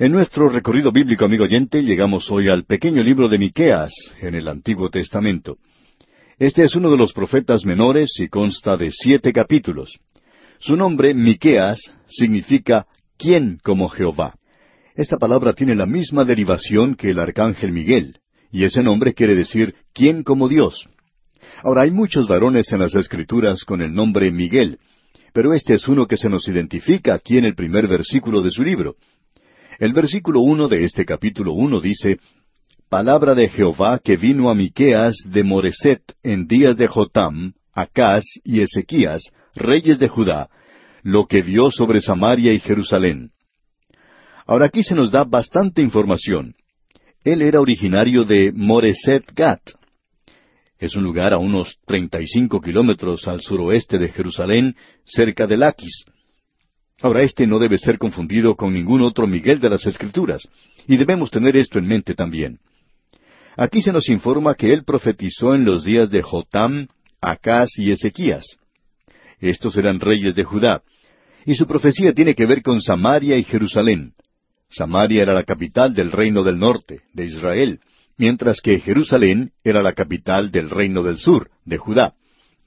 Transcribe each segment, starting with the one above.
En nuestro recorrido bíblico, amigo oyente, llegamos hoy al pequeño libro de Miqueas en el Antiguo Testamento. Este es uno de los profetas menores y consta de siete capítulos. Su nombre, Miqueas, significa ¿quién como Jehová? Esta palabra tiene la misma derivación que el arcángel Miguel, y ese nombre quiere decir ¿quién como Dios? Ahora, hay muchos varones en las Escrituras con el nombre Miguel, pero este es uno que se nos identifica aquí en el primer versículo de su libro. El versículo uno de este capítulo uno dice, Palabra de Jehová que vino a Miqueas de Moreset en días de Jotam, Acaz y Ezequías, reyes de Judá, lo que vio sobre Samaria y Jerusalén. Ahora aquí se nos da bastante información. Él era originario de Moreset Gat. Es un lugar a unos treinta y cinco kilómetros al suroeste de Jerusalén, cerca de Laquis. Ahora, este no debe ser confundido con ningún otro Miguel de las Escrituras, y debemos tener esto en mente también. Aquí se nos informa que él profetizó en los días de Jotam, Acaz y Ezequías. Estos eran reyes de Judá, y su profecía tiene que ver con Samaria y Jerusalén. Samaria era la capital del reino del norte, de Israel, mientras que Jerusalén era la capital del reino del sur, de Judá.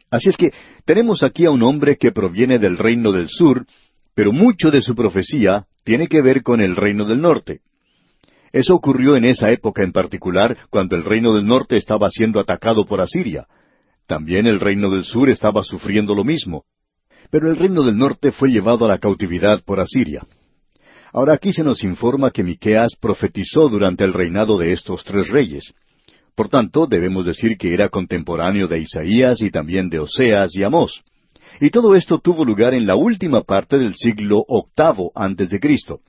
Así es que tenemos aquí a un hombre que proviene del reino del sur, pero mucho de su profecía tiene que ver con el reino del norte. Eso ocurrió en esa época en particular, cuando el reino del norte estaba siendo atacado por Asiria. También el reino del sur estaba sufriendo lo mismo. Pero el reino del norte fue llevado a la cautividad por Asiria. Ahora aquí se nos informa que Miqueas profetizó durante el reinado de estos tres reyes. Por tanto, debemos decir que era contemporáneo de Isaías y también de Oseas y Amós. Y todo esto tuvo lugar en la última parte del siglo octavo antes de Cristo.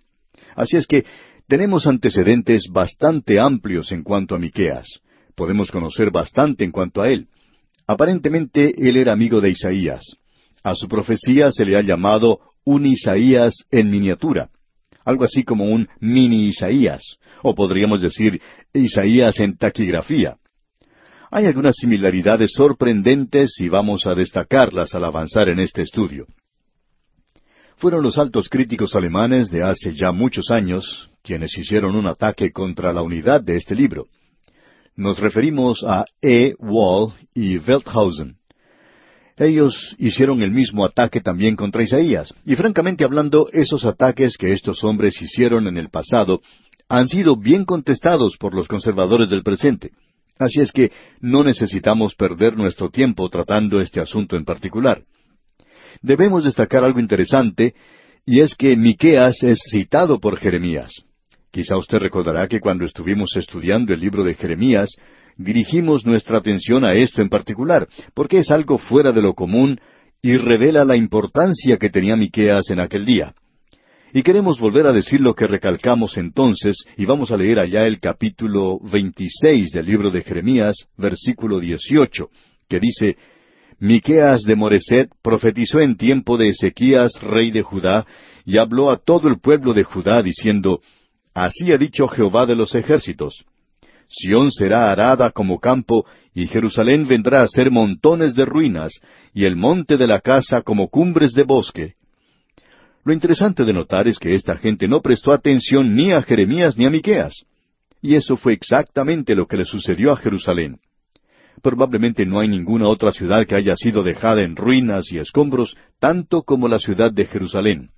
Así es que tenemos antecedentes bastante amplios en cuanto a Miqueas. Podemos conocer bastante en cuanto a él. Aparentemente él era amigo de Isaías. A su profecía se le ha llamado un Isaías en miniatura, algo así como un mini Isaías, o podríamos decir Isaías en taquigrafía. Hay algunas similaridades sorprendentes y vamos a destacarlas al avanzar en este estudio. Fueron los altos críticos alemanes de hace ya muchos años quienes hicieron un ataque contra la unidad de este libro. Nos referimos a E. Wall y Welthausen. Ellos hicieron el mismo ataque también contra Isaías, y francamente hablando, esos ataques que estos hombres hicieron en el pasado han sido bien contestados por los conservadores del presente. Así es que no necesitamos perder nuestro tiempo tratando este asunto en particular. Debemos destacar algo interesante, y es que Miqueas es citado por Jeremías. Quizá usted recordará que cuando estuvimos estudiando el libro de Jeremías, dirigimos nuestra atención a esto en particular, porque es algo fuera de lo común y revela la importancia que tenía Miqueas en aquel día. Y queremos volver a decir lo que recalcamos entonces, y vamos a leer allá el capítulo 26 del libro de Jeremías, versículo 18, que dice, Miqueas de Moreset profetizó en tiempo de Ezequías, rey de Judá, y habló a todo el pueblo de Judá, diciendo, Así ha dicho Jehová de los ejércitos, Sión será arada como campo, y Jerusalén vendrá a ser montones de ruinas, y el monte de la casa como cumbres de bosque. Lo interesante de notar es que esta gente no prestó atención ni a Jeremías ni a Miqueas. Y eso fue exactamente lo que le sucedió a Jerusalén. Probablemente no hay ninguna otra ciudad que haya sido dejada en ruinas y escombros tanto como la ciudad de Jerusalén.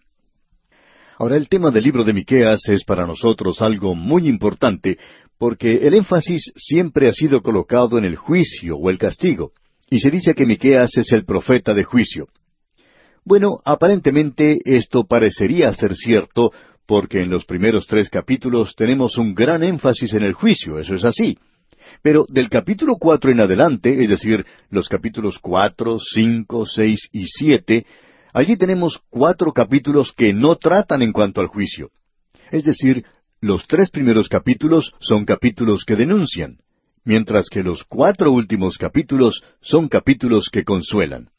Ahora el tema del libro de Miqueas es para nosotros algo muy importante porque el énfasis siempre ha sido colocado en el juicio o el castigo, y se dice que Miqueas es el profeta de juicio. Bueno, aparentemente esto parecería ser cierto, porque en los primeros tres capítulos tenemos un gran énfasis en el juicio, eso es así. Pero del capítulo cuatro en adelante, es decir, los capítulos cuatro, cinco, seis y siete, allí tenemos cuatro capítulos que no tratan en cuanto al juicio. Es decir, los tres primeros capítulos son capítulos que denuncian, mientras que los cuatro últimos capítulos son capítulos que consuelan.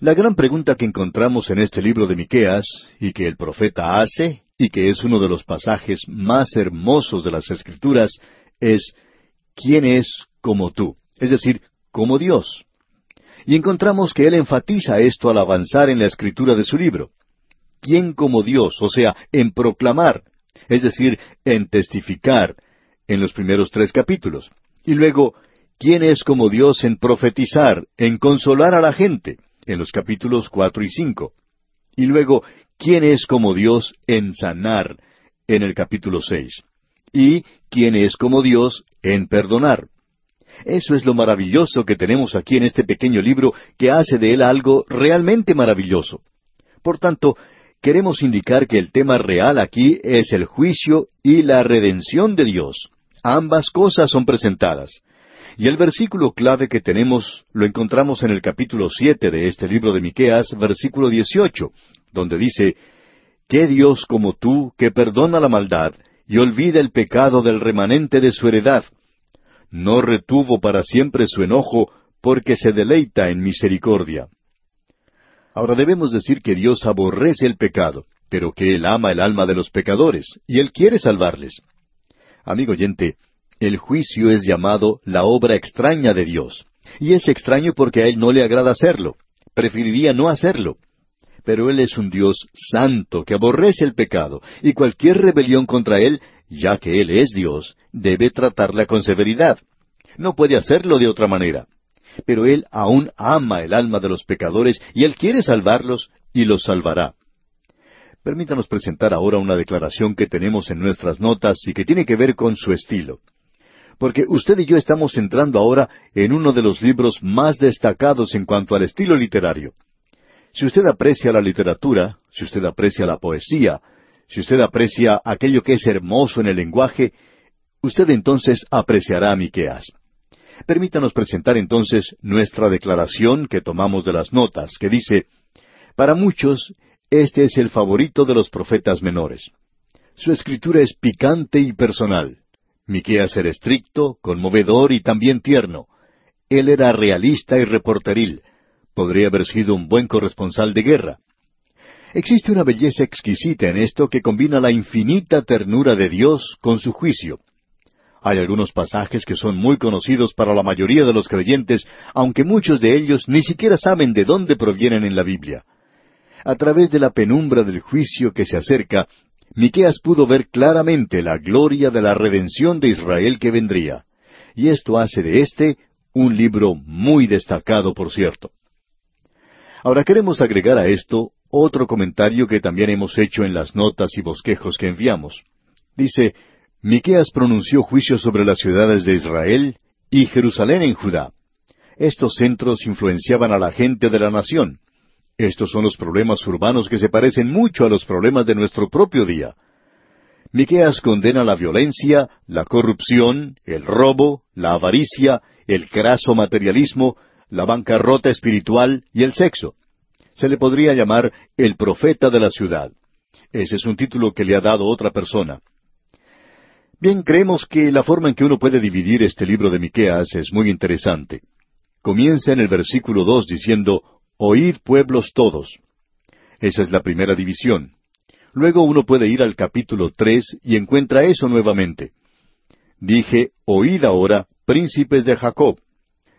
La gran pregunta que encontramos en este libro de Miqueas, y que el profeta hace, y que es uno de los pasajes más hermosos de las Escrituras, es ¿quién es como tú? Es decir, como Dios. Y encontramos que él enfatiza esto al avanzar en la escritura de su libro. ¿Quién como Dios? O sea, en proclamar, es decir, en testificar, en los primeros tres capítulos. Y luego, ¿quién es como Dios en profetizar, en consolar a la gente? En los capítulos cuatro y cinco. Y luego, ¿quién es como Dios en sanar? en el capítulo seis. Y quién es como Dios en perdonar. Eso es lo maravilloso que tenemos aquí en este pequeño libro que hace de él algo realmente maravilloso. Por tanto, queremos indicar que el tema real aquí es el juicio y la redención de Dios. Ambas cosas son presentadas. Y el versículo clave que tenemos lo encontramos en el capítulo siete de este libro de Miqueas, versículo dieciocho, donde dice ¿Qué Dios como tú que perdona la maldad y olvida el pecado del remanente de su heredad? No retuvo para siempre su enojo, porque se deleita en misericordia. Ahora debemos decir que Dios aborrece el pecado, pero que Él ama el alma de los pecadores, y Él quiere salvarles. Amigo oyente, el juicio es llamado la obra extraña de Dios. Y es extraño porque a Él no le agrada hacerlo. Preferiría no hacerlo. Pero Él es un Dios santo que aborrece el pecado, y cualquier rebelión contra Él, ya que Él es Dios, debe tratarla con severidad. No puede hacerlo de otra manera. Pero Él aún ama el alma de los pecadores y Él quiere salvarlos y los salvará. Permítanos presentar ahora una declaración que tenemos en nuestras notas y que tiene que ver con su estilo porque usted y yo estamos entrando ahora en uno de los libros más destacados en cuanto al estilo literario. Si usted aprecia la literatura, si usted aprecia la poesía, si usted aprecia aquello que es hermoso en el lenguaje, usted entonces apreciará a Miqueas. Permítanos presentar entonces nuestra declaración que tomamos de las notas, que dice, Para muchos, este es el favorito de los profetas menores. Su escritura es picante y personal. Miqueas era estricto, conmovedor y también tierno. Él era realista y reporteril. Podría haber sido un buen corresponsal de guerra. Existe una belleza exquisita en esto que combina la infinita ternura de Dios con su juicio. Hay algunos pasajes que son muy conocidos para la mayoría de los creyentes, aunque muchos de ellos ni siquiera saben de dónde provienen en la Biblia. A través de la penumbra del juicio que se acerca, Miqueas pudo ver claramente la gloria de la redención de Israel que vendría. Y esto hace de éste un libro muy destacado, por cierto. Ahora queremos agregar a esto otro comentario que también hemos hecho en las notas y bosquejos que enviamos. Dice, Miqueas pronunció juicio sobre las ciudades de Israel y Jerusalén en Judá. Estos centros influenciaban a la gente de la nación. Estos son los problemas urbanos que se parecen mucho a los problemas de nuestro propio día. Miqueas condena la violencia, la corrupción, el robo, la avaricia, el craso materialismo, la bancarrota espiritual y el sexo. Se le podría llamar el profeta de la ciudad. Ese es un título que le ha dado otra persona. Bien, creemos que la forma en que uno puede dividir este libro de Miqueas es muy interesante. Comienza en el versículo dos diciendo Oíd pueblos todos. Esa es la primera división. Luego uno puede ir al capítulo tres y encuentra eso nuevamente. Dije, oíd ahora, príncipes de Jacob.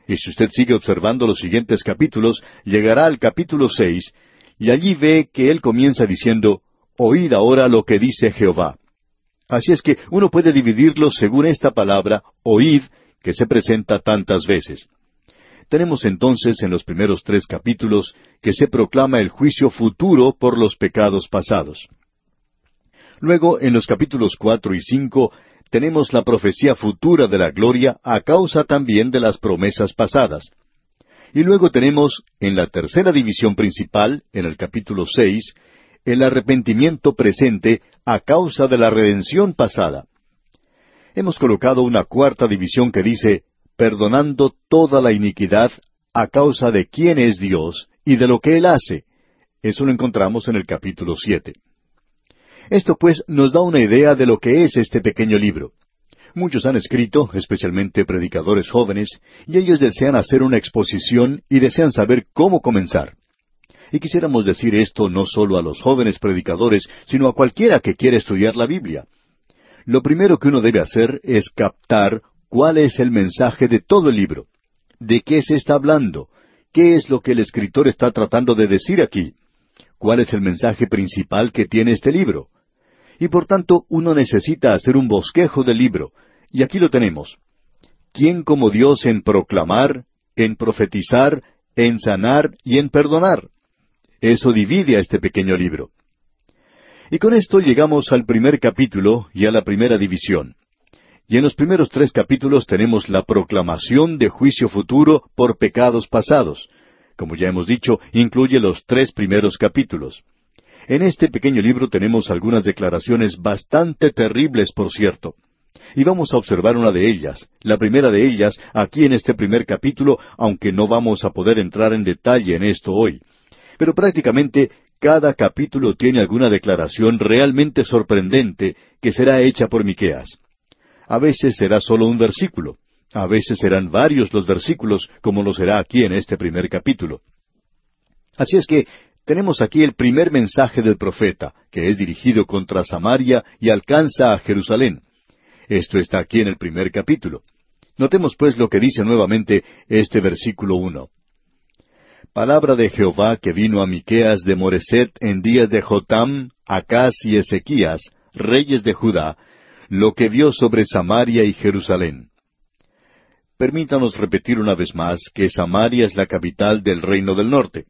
Y si usted sigue observando los siguientes capítulos, llegará al capítulo seis, y allí ve que él comienza diciendo, Oíd ahora lo que dice Jehová. Así es que uno puede dividirlo según esta palabra, oíd, que se presenta tantas veces. Tenemos entonces en los primeros tres capítulos que se proclama el juicio futuro por los pecados pasados. Luego, en los capítulos cuatro y cinco, tenemos la profecía futura de la gloria a causa también de las promesas pasadas. Y luego tenemos, en la tercera división principal, en el capítulo seis, el arrepentimiento presente a causa de la redención pasada. Hemos colocado una cuarta división que dice, perdonando toda la iniquidad a causa de quién es Dios y de lo que Él hace. Eso lo encontramos en el capítulo siete. Esto pues nos da una idea de lo que es este pequeño libro. Muchos han escrito, especialmente predicadores jóvenes, y ellos desean hacer una exposición y desean saber cómo comenzar. Y quisiéramos decir esto no solo a los jóvenes predicadores, sino a cualquiera que quiera estudiar la Biblia. Lo primero que uno debe hacer es captar cuál es el mensaje de todo el libro. ¿De qué se está hablando? ¿Qué es lo que el escritor está tratando de decir aquí? ¿Cuál es el mensaje principal que tiene este libro? Y por tanto uno necesita hacer un bosquejo del libro. Y aquí lo tenemos. ¿Quién como Dios en proclamar, en profetizar, en sanar y en perdonar? Eso divide a este pequeño libro. Y con esto llegamos al primer capítulo y a la primera división. Y en los primeros tres capítulos tenemos la proclamación de juicio futuro por pecados pasados. Como ya hemos dicho, incluye los tres primeros capítulos. En este pequeño libro tenemos algunas declaraciones bastante terribles, por cierto. Y vamos a observar una de ellas, la primera de ellas, aquí en este primer capítulo, aunque no vamos a poder entrar en detalle en esto hoy. Pero prácticamente cada capítulo tiene alguna declaración realmente sorprendente que será hecha por Miqueas. A veces será solo un versículo, a veces serán varios los versículos, como lo será aquí en este primer capítulo. Así es que tenemos aquí el primer mensaje del profeta, que es dirigido contra Samaria y alcanza a Jerusalén. Esto está aquí en el primer capítulo. Notemos pues lo que dice nuevamente este versículo uno. Palabra de Jehová que vino a Miqueas de Moreset en días de Jotam, Acaz y Ezequías, reyes de Judá, lo que vio sobre Samaria y Jerusalén. Permítanos repetir una vez más que Samaria es la capital del reino del norte.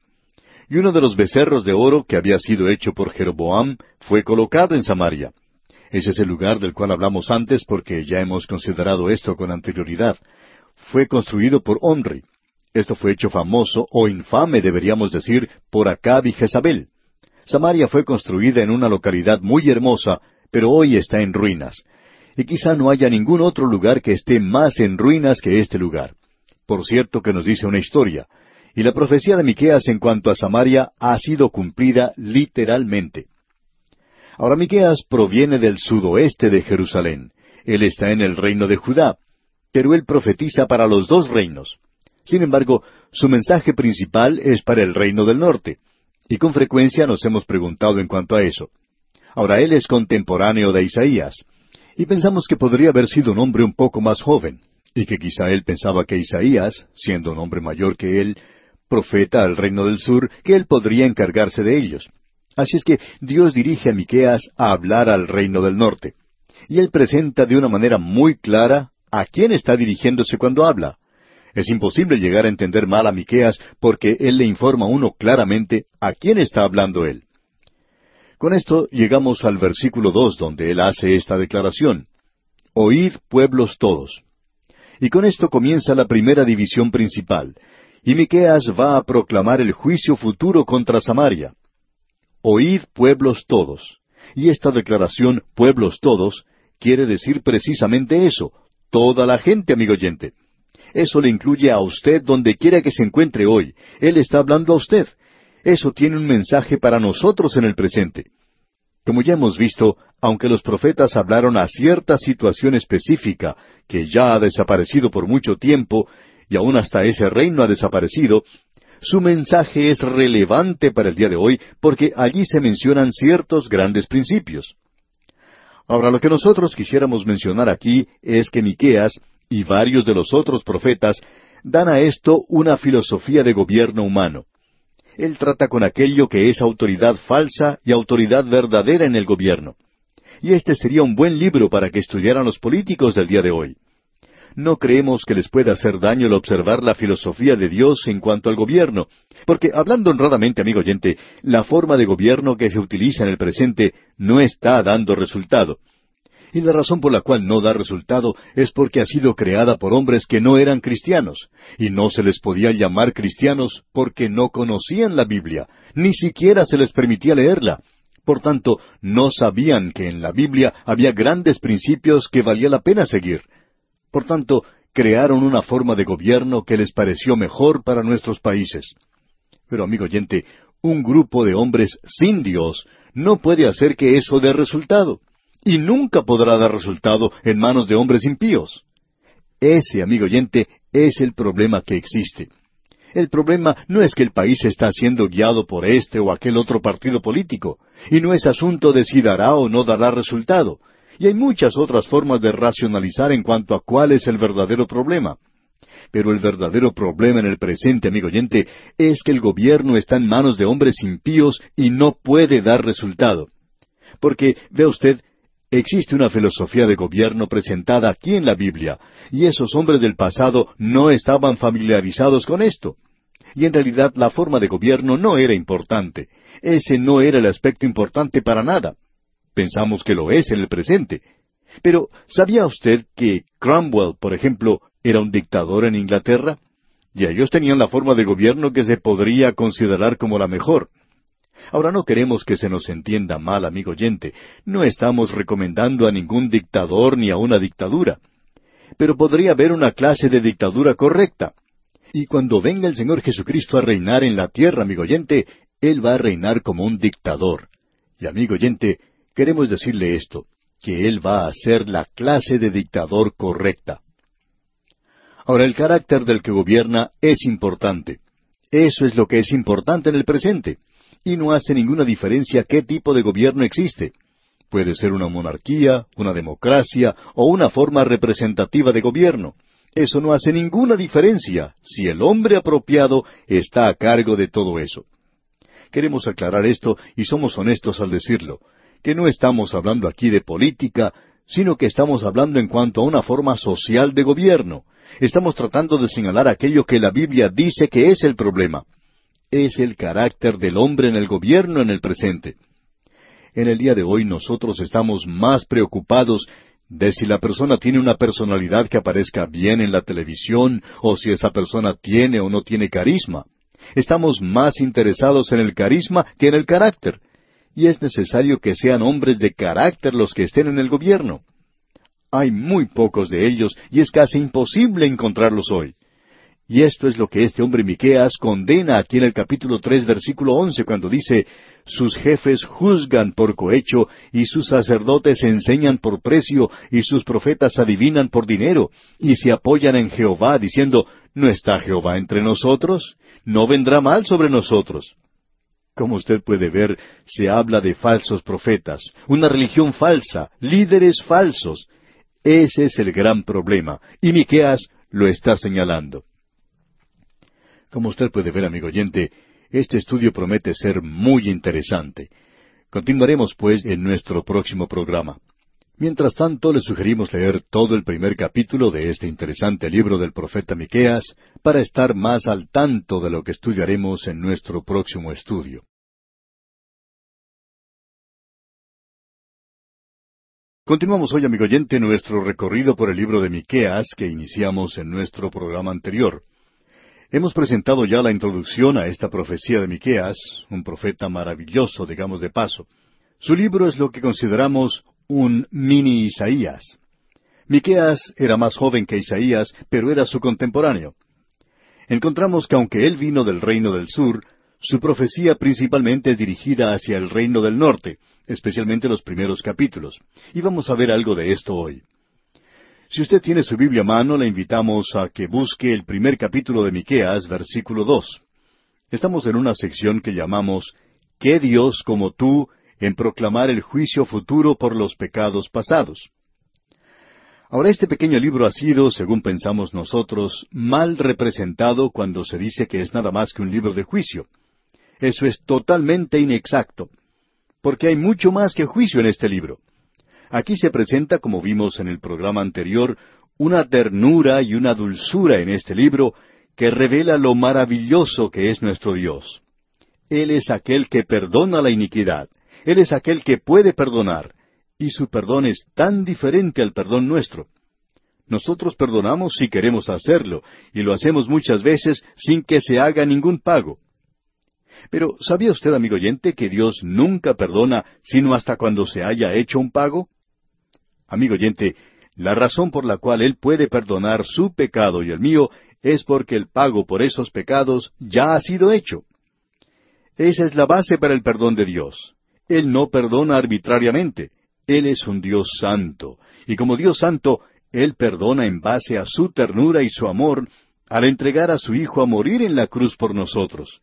Y uno de los becerros de oro que había sido hecho por Jeroboam fue colocado en Samaria. Ese es el lugar del cual hablamos antes porque ya hemos considerado esto con anterioridad. Fue construido por Omri. Esto fue hecho famoso o infame, deberíamos decir, por Acab y Jezabel. Samaria fue construida en una localidad muy hermosa, pero hoy está en ruinas. Y quizá no haya ningún otro lugar que esté más en ruinas que este lugar. Por cierto que nos dice una historia. Y la profecía de Miqueas en cuanto a Samaria ha sido cumplida literalmente. Ahora Miqueas proviene del sudoeste de Jerusalén. Él está en el reino de Judá, pero él profetiza para los dos reinos. Sin embargo, su mensaje principal es para el reino del norte, y con frecuencia nos hemos preguntado en cuanto a eso. Ahora él es contemporáneo de Isaías, y pensamos que podría haber sido un hombre un poco más joven, y que quizá él pensaba que Isaías, siendo un hombre mayor que él, profeta al reino del sur, que él podría encargarse de ellos. Así es que Dios dirige a Miqueas a hablar al reino del norte. Y él presenta de una manera muy clara a quién está dirigiéndose cuando habla. Es imposible llegar a entender mal a Miqueas porque él le informa a uno claramente a quién está hablando él. Con esto llegamos al versículo dos donde él hace esta declaración. Oíd pueblos todos. Y con esto comienza la primera división principal. Y Miqueas va a proclamar el juicio futuro contra Samaria. Oíd pueblos todos. Y esta declaración, pueblos todos, quiere decir precisamente eso, toda la gente, amigo oyente. Eso le incluye a usted donde quiera que se encuentre hoy. Él está hablando a usted. Eso tiene un mensaje para nosotros en el presente. Como ya hemos visto, aunque los profetas hablaron a cierta situación específica que ya ha desaparecido por mucho tiempo, y aún hasta ese reino ha desaparecido, su mensaje es relevante para el día de hoy porque allí se mencionan ciertos grandes principios. Ahora, lo que nosotros quisiéramos mencionar aquí es que Miqueas y varios de los otros profetas dan a esto una filosofía de gobierno humano. Él trata con aquello que es autoridad falsa y autoridad verdadera en el gobierno. Y este sería un buen libro para que estudiaran los políticos del día de hoy no creemos que les pueda hacer daño el observar la filosofía de Dios en cuanto al gobierno, porque hablando honradamente, amigo oyente, la forma de gobierno que se utiliza en el presente no está dando resultado. Y la razón por la cual no da resultado es porque ha sido creada por hombres que no eran cristianos, y no se les podía llamar cristianos porque no conocían la Biblia, ni siquiera se les permitía leerla. Por tanto, no sabían que en la Biblia había grandes principios que valía la pena seguir. Por tanto, crearon una forma de gobierno que les pareció mejor para nuestros países. Pero, amigo oyente, un grupo de hombres sin Dios no puede hacer que eso dé resultado, y nunca podrá dar resultado en manos de hombres impíos. Ese, amigo oyente, es el problema que existe. El problema no es que el país está siendo guiado por este o aquel otro partido político, y no es asunto de si dará o no dará resultado, y hay muchas otras formas de racionalizar en cuanto a cuál es el verdadero problema. Pero el verdadero problema en el presente, amigo oyente, es que el gobierno está en manos de hombres impíos y no puede dar resultado. Porque, vea usted, existe una filosofía de gobierno presentada aquí en la Biblia, y esos hombres del pasado no estaban familiarizados con esto. Y en realidad la forma de gobierno no era importante. Ese no era el aspecto importante para nada. Pensamos que lo es en el presente. Pero, ¿sabía usted que Cromwell, por ejemplo, era un dictador en Inglaterra? Y ellos tenían la forma de gobierno que se podría considerar como la mejor. Ahora no queremos que se nos entienda mal, amigo oyente. No estamos recomendando a ningún dictador ni a una dictadura. Pero podría haber una clase de dictadura correcta. Y cuando venga el Señor Jesucristo a reinar en la tierra, amigo oyente, Él va a reinar como un dictador. Y amigo oyente, queremos decirle esto, que Él va a ser la clase de dictador correcta. Ahora, el carácter del que gobierna es importante. Eso es lo que es importante en el presente. Y no hace ninguna diferencia qué tipo de gobierno existe. Puede ser una monarquía, una democracia o una forma representativa de gobierno. Eso no hace ninguna diferencia si el hombre apropiado está a cargo de todo eso. Queremos aclarar esto y somos honestos al decirlo, que no estamos hablando aquí de política, sino que estamos hablando en cuanto a una forma social de gobierno. Estamos tratando de señalar aquello que la Biblia dice que es el problema. Es el carácter del hombre en el gobierno en el presente. En el día de hoy nosotros estamos más preocupados de si la persona tiene una personalidad que aparezca bien en la televisión o si esa persona tiene o no tiene carisma. Estamos más interesados en el carisma que en el carácter. Y es necesario que sean hombres de carácter los que estén en el gobierno. Hay muy pocos de ellos y es casi imposible encontrarlos hoy. Y esto es lo que este hombre Miqueas condena aquí en el capítulo tres, versículo once, cuando dice sus jefes juzgan por cohecho, y sus sacerdotes enseñan por precio, y sus profetas adivinan por dinero, y se apoyan en Jehová, diciendo ¿No está Jehová entre nosotros? ¿No vendrá mal sobre nosotros? Como usted puede ver, se habla de falsos profetas, una religión falsa, líderes falsos. Ese es el gran problema, y Miqueas lo está señalando. Como usted puede ver, amigo oyente, este estudio promete ser muy interesante. Continuaremos, pues, en nuestro próximo programa. Mientras tanto, le sugerimos leer todo el primer capítulo de este interesante libro del profeta Miqueas para estar más al tanto de lo que estudiaremos en nuestro próximo estudio. Continuamos hoy, amigo oyente, nuestro recorrido por el libro de Miqueas que iniciamos en nuestro programa anterior. Hemos presentado ya la introducción a esta profecía de Miqueas, un profeta maravilloso, digamos de paso. Su libro es lo que consideramos un mini Isaías. Miqueas era más joven que Isaías, pero era su contemporáneo. Encontramos que aunque él vino del reino del sur, su profecía principalmente es dirigida hacia el reino del norte, especialmente los primeros capítulos. Y vamos a ver algo de esto hoy. Si usted tiene su Biblia a mano, le invitamos a que busque el primer capítulo de Miqueas, versículo dos. Estamos en una sección que llamamos ¿Qué Dios como tú en proclamar el juicio futuro por los pecados pasados? Ahora este pequeño libro ha sido, según pensamos nosotros, mal representado cuando se dice que es nada más que un libro de juicio. Eso es totalmente inexacto porque hay mucho más que juicio en este libro. Aquí se presenta, como vimos en el programa anterior, una ternura y una dulzura en este libro que revela lo maravilloso que es nuestro Dios. Él es aquel que perdona la iniquidad, Él es aquel que puede perdonar, y su perdón es tan diferente al perdón nuestro. Nosotros perdonamos si queremos hacerlo, y lo hacemos muchas veces sin que se haga ningún pago. Pero ¿sabía usted, amigo oyente, que Dios nunca perdona sino hasta cuando se haya hecho un pago? Amigo oyente, la razón por la cual Él puede perdonar su pecado y el mío es porque el pago por esos pecados ya ha sido hecho. Esa es la base para el perdón de Dios. Él no perdona arbitrariamente. Él es un Dios santo. Y como Dios santo, Él perdona en base a su ternura y su amor al entregar a su Hijo a morir en la cruz por nosotros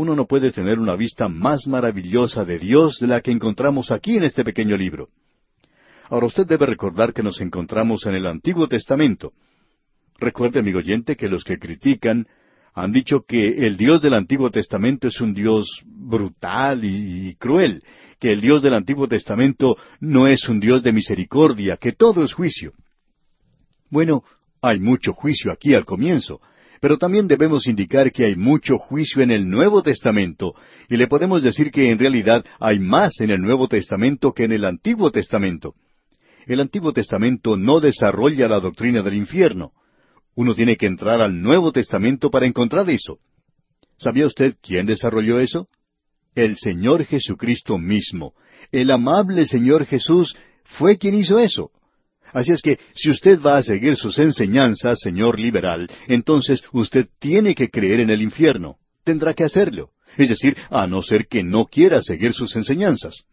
uno no puede tener una vista más maravillosa de Dios de la que encontramos aquí en este pequeño libro. Ahora usted debe recordar que nos encontramos en el Antiguo Testamento. Recuerde, amigo oyente, que los que critican Han dicho que el Dios del Antiguo Testamento es un Dios brutal y, cruel, que el Dios del Antiguo Testamento no es un Dios de misericordia, que todo es juicio. Bueno, hay mucho juicio aquí al comienzo, pero también debemos indicar que hay mucho juicio en el Nuevo Testamento, y le podemos decir que en realidad hay más en el Nuevo Testamento que en el Antiguo Testamento. El Antiguo Testamento no desarrolla la doctrina del infierno. Uno tiene que entrar al Nuevo Testamento para encontrar eso. ¿Sabía usted quién desarrolló eso? El Señor Jesucristo mismo. El amable Señor Jesús fue quien hizo eso. Así es que si usted va a seguir sus enseñanzas, señor liberal, entonces usted tiene que creer en el infierno. Tendrá que hacerlo. Es decir, a no ser que no quiera seguir sus enseñanzas.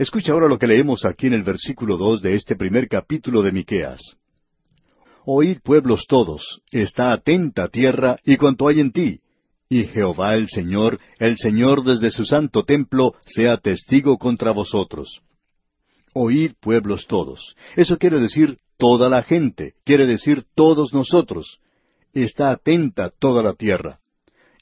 Escucha ahora lo que leemos aquí en el versículo dos de este primer capítulo de Miqueas. Oíd pueblos todos, está atenta tierra y cuanto hay en ti, y Jehová el Señor, el Señor desde su santo templo, sea testigo contra vosotros. Oíd pueblos todos. Eso quiere decir toda la gente, quiere decir todos nosotros. Está atenta toda la tierra.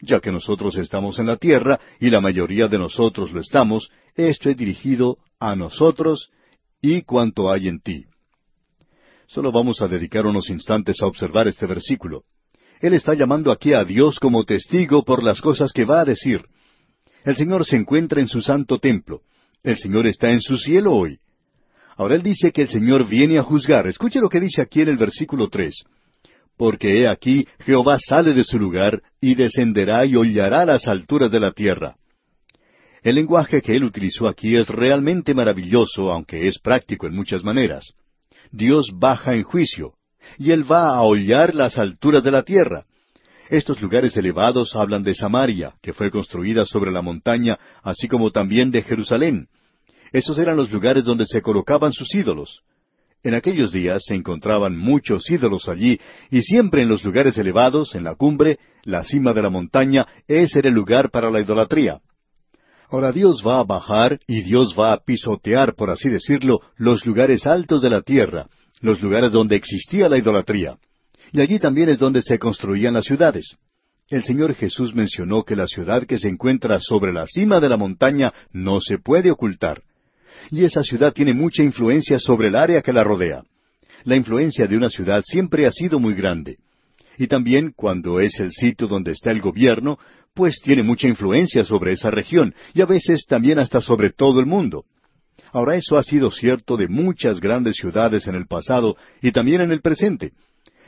Ya que nosotros estamos en la tierra, y la mayoría de nosotros lo estamos, esto es dirigido a nosotros y cuanto hay en ti. Solo vamos a dedicar unos instantes a observar este versículo. Él está llamando aquí a Dios como testigo por las cosas que va a decir. El Señor se encuentra en su santo templo. El Señor está en su cielo hoy. Ahora él dice que el Señor viene a juzgar. Escuche lo que dice aquí en el versículo tres. Porque he aquí Jehová sale de su lugar y descenderá y hollará las alturas de la tierra. El lenguaje que él utilizó aquí es realmente maravilloso, aunque es práctico en muchas maneras. Dios baja en juicio, y él va a hollar las alturas de la tierra. Estos lugares elevados hablan de Samaria, que fue construida sobre la montaña, así como también de Jerusalén. Esos eran los lugares donde se colocaban sus ídolos. En aquellos días se encontraban muchos ídolos allí, y siempre en los lugares elevados, en la cumbre, la cima de la montaña, ese era el lugar para la idolatría. Ahora Dios va a bajar y Dios va a pisotear, por así decirlo, los lugares altos de la tierra, los lugares donde existía la idolatría. Y allí también es donde se construían las ciudades. El Señor Jesús mencionó que la ciudad que se encuentra sobre la cima de la montaña no se puede ocultar y esa ciudad tiene mucha influencia sobre el área que la rodea. La influencia de una ciudad siempre ha sido muy grande. Y también cuando es el sitio donde está el gobierno, pues tiene mucha influencia sobre esa región y a veces también hasta sobre todo el mundo. Ahora eso ha sido cierto de muchas grandes ciudades en el pasado y también en el presente.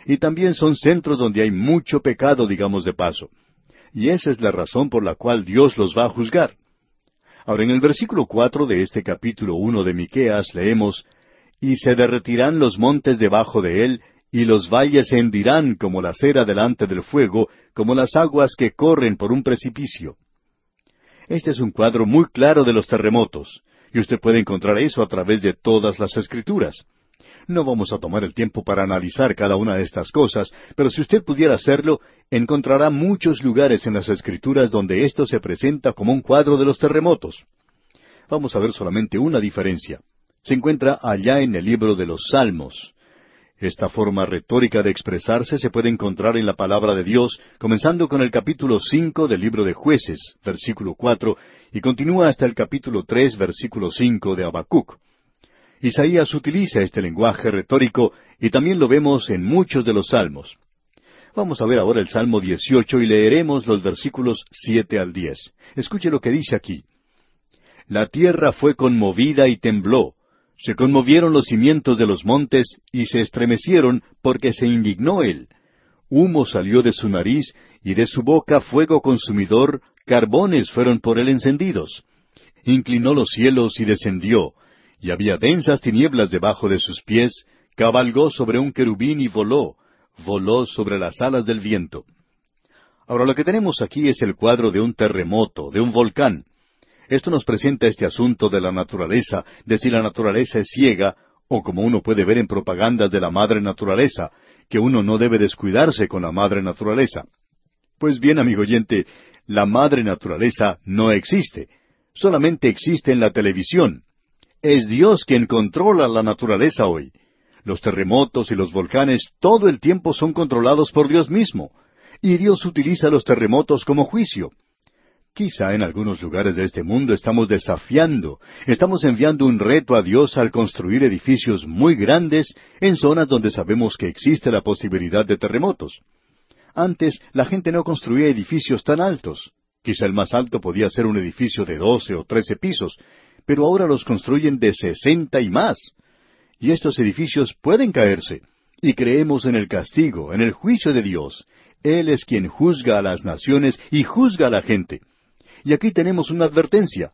Y también son centros donde hay mucho pecado, digamos de paso. Y esa es la razón por la cual Dios los va a juzgar. Ahora, en el versículo cuatro de este capítulo uno de Miqueas leemos Y se derretirán los montes debajo de él, y los valles se hendirán como la cera delante del fuego, como las aguas que corren por un precipicio. Este es un cuadro muy claro de los terremotos, y usted puede encontrar eso a través de todas las escrituras. No vamos a tomar el tiempo para analizar cada una de estas cosas, pero si usted pudiera hacerlo, encontrará muchos lugares en las Escrituras donde esto se presenta como un cuadro de los terremotos. Vamos a ver solamente una diferencia. Se encuentra allá en el libro de los Salmos. Esta forma retórica de expresarse se puede encontrar en la palabra de Dios, comenzando con el capítulo cinco del libro de Jueces, versículo cuatro, y continúa hasta el capítulo tres, versículo cinco de Habacuc. Isaías utiliza este lenguaje retórico y también lo vemos en muchos de los salmos. Vamos a ver ahora el Salmo 18 y leeremos los versículos siete al diez. Escuche lo que dice aquí. La tierra fue conmovida y tembló. Se conmovieron los cimientos de los montes y se estremecieron porque se indignó él. Humo salió de su nariz y de su boca fuego consumidor, carbones fueron por él encendidos. Inclinó los cielos y descendió y había densas tinieblas debajo de sus pies, cabalgó sobre un querubín y voló, voló sobre las alas del viento. Ahora lo que tenemos aquí es el cuadro de un terremoto, de un volcán. Esto nos presenta este asunto de la naturaleza, de si la naturaleza es ciega, o como uno puede ver en propagandas de la madre naturaleza, que uno no debe descuidarse con la madre naturaleza. Pues bien, amigo oyente, la madre naturaleza no existe, solamente existe en la televisión. Es Dios quien controla la naturaleza hoy. Los terremotos y los volcanes todo el tiempo son controlados por Dios mismo. Y Dios utiliza los terremotos como juicio. Quizá en algunos lugares de este mundo estamos desafiando, estamos enviando un reto a Dios al construir edificios muy grandes en zonas donde sabemos que existe la posibilidad de terremotos. Antes la gente no construía edificios tan altos. Quizá el más alto podía ser un edificio de doce o trece pisos, pero ahora los construyen de sesenta y más. Y estos edificios pueden caerse. Y creemos en el castigo, en el juicio de Dios. Él es quien juzga a las naciones y juzga a la gente. Y aquí tenemos una advertencia.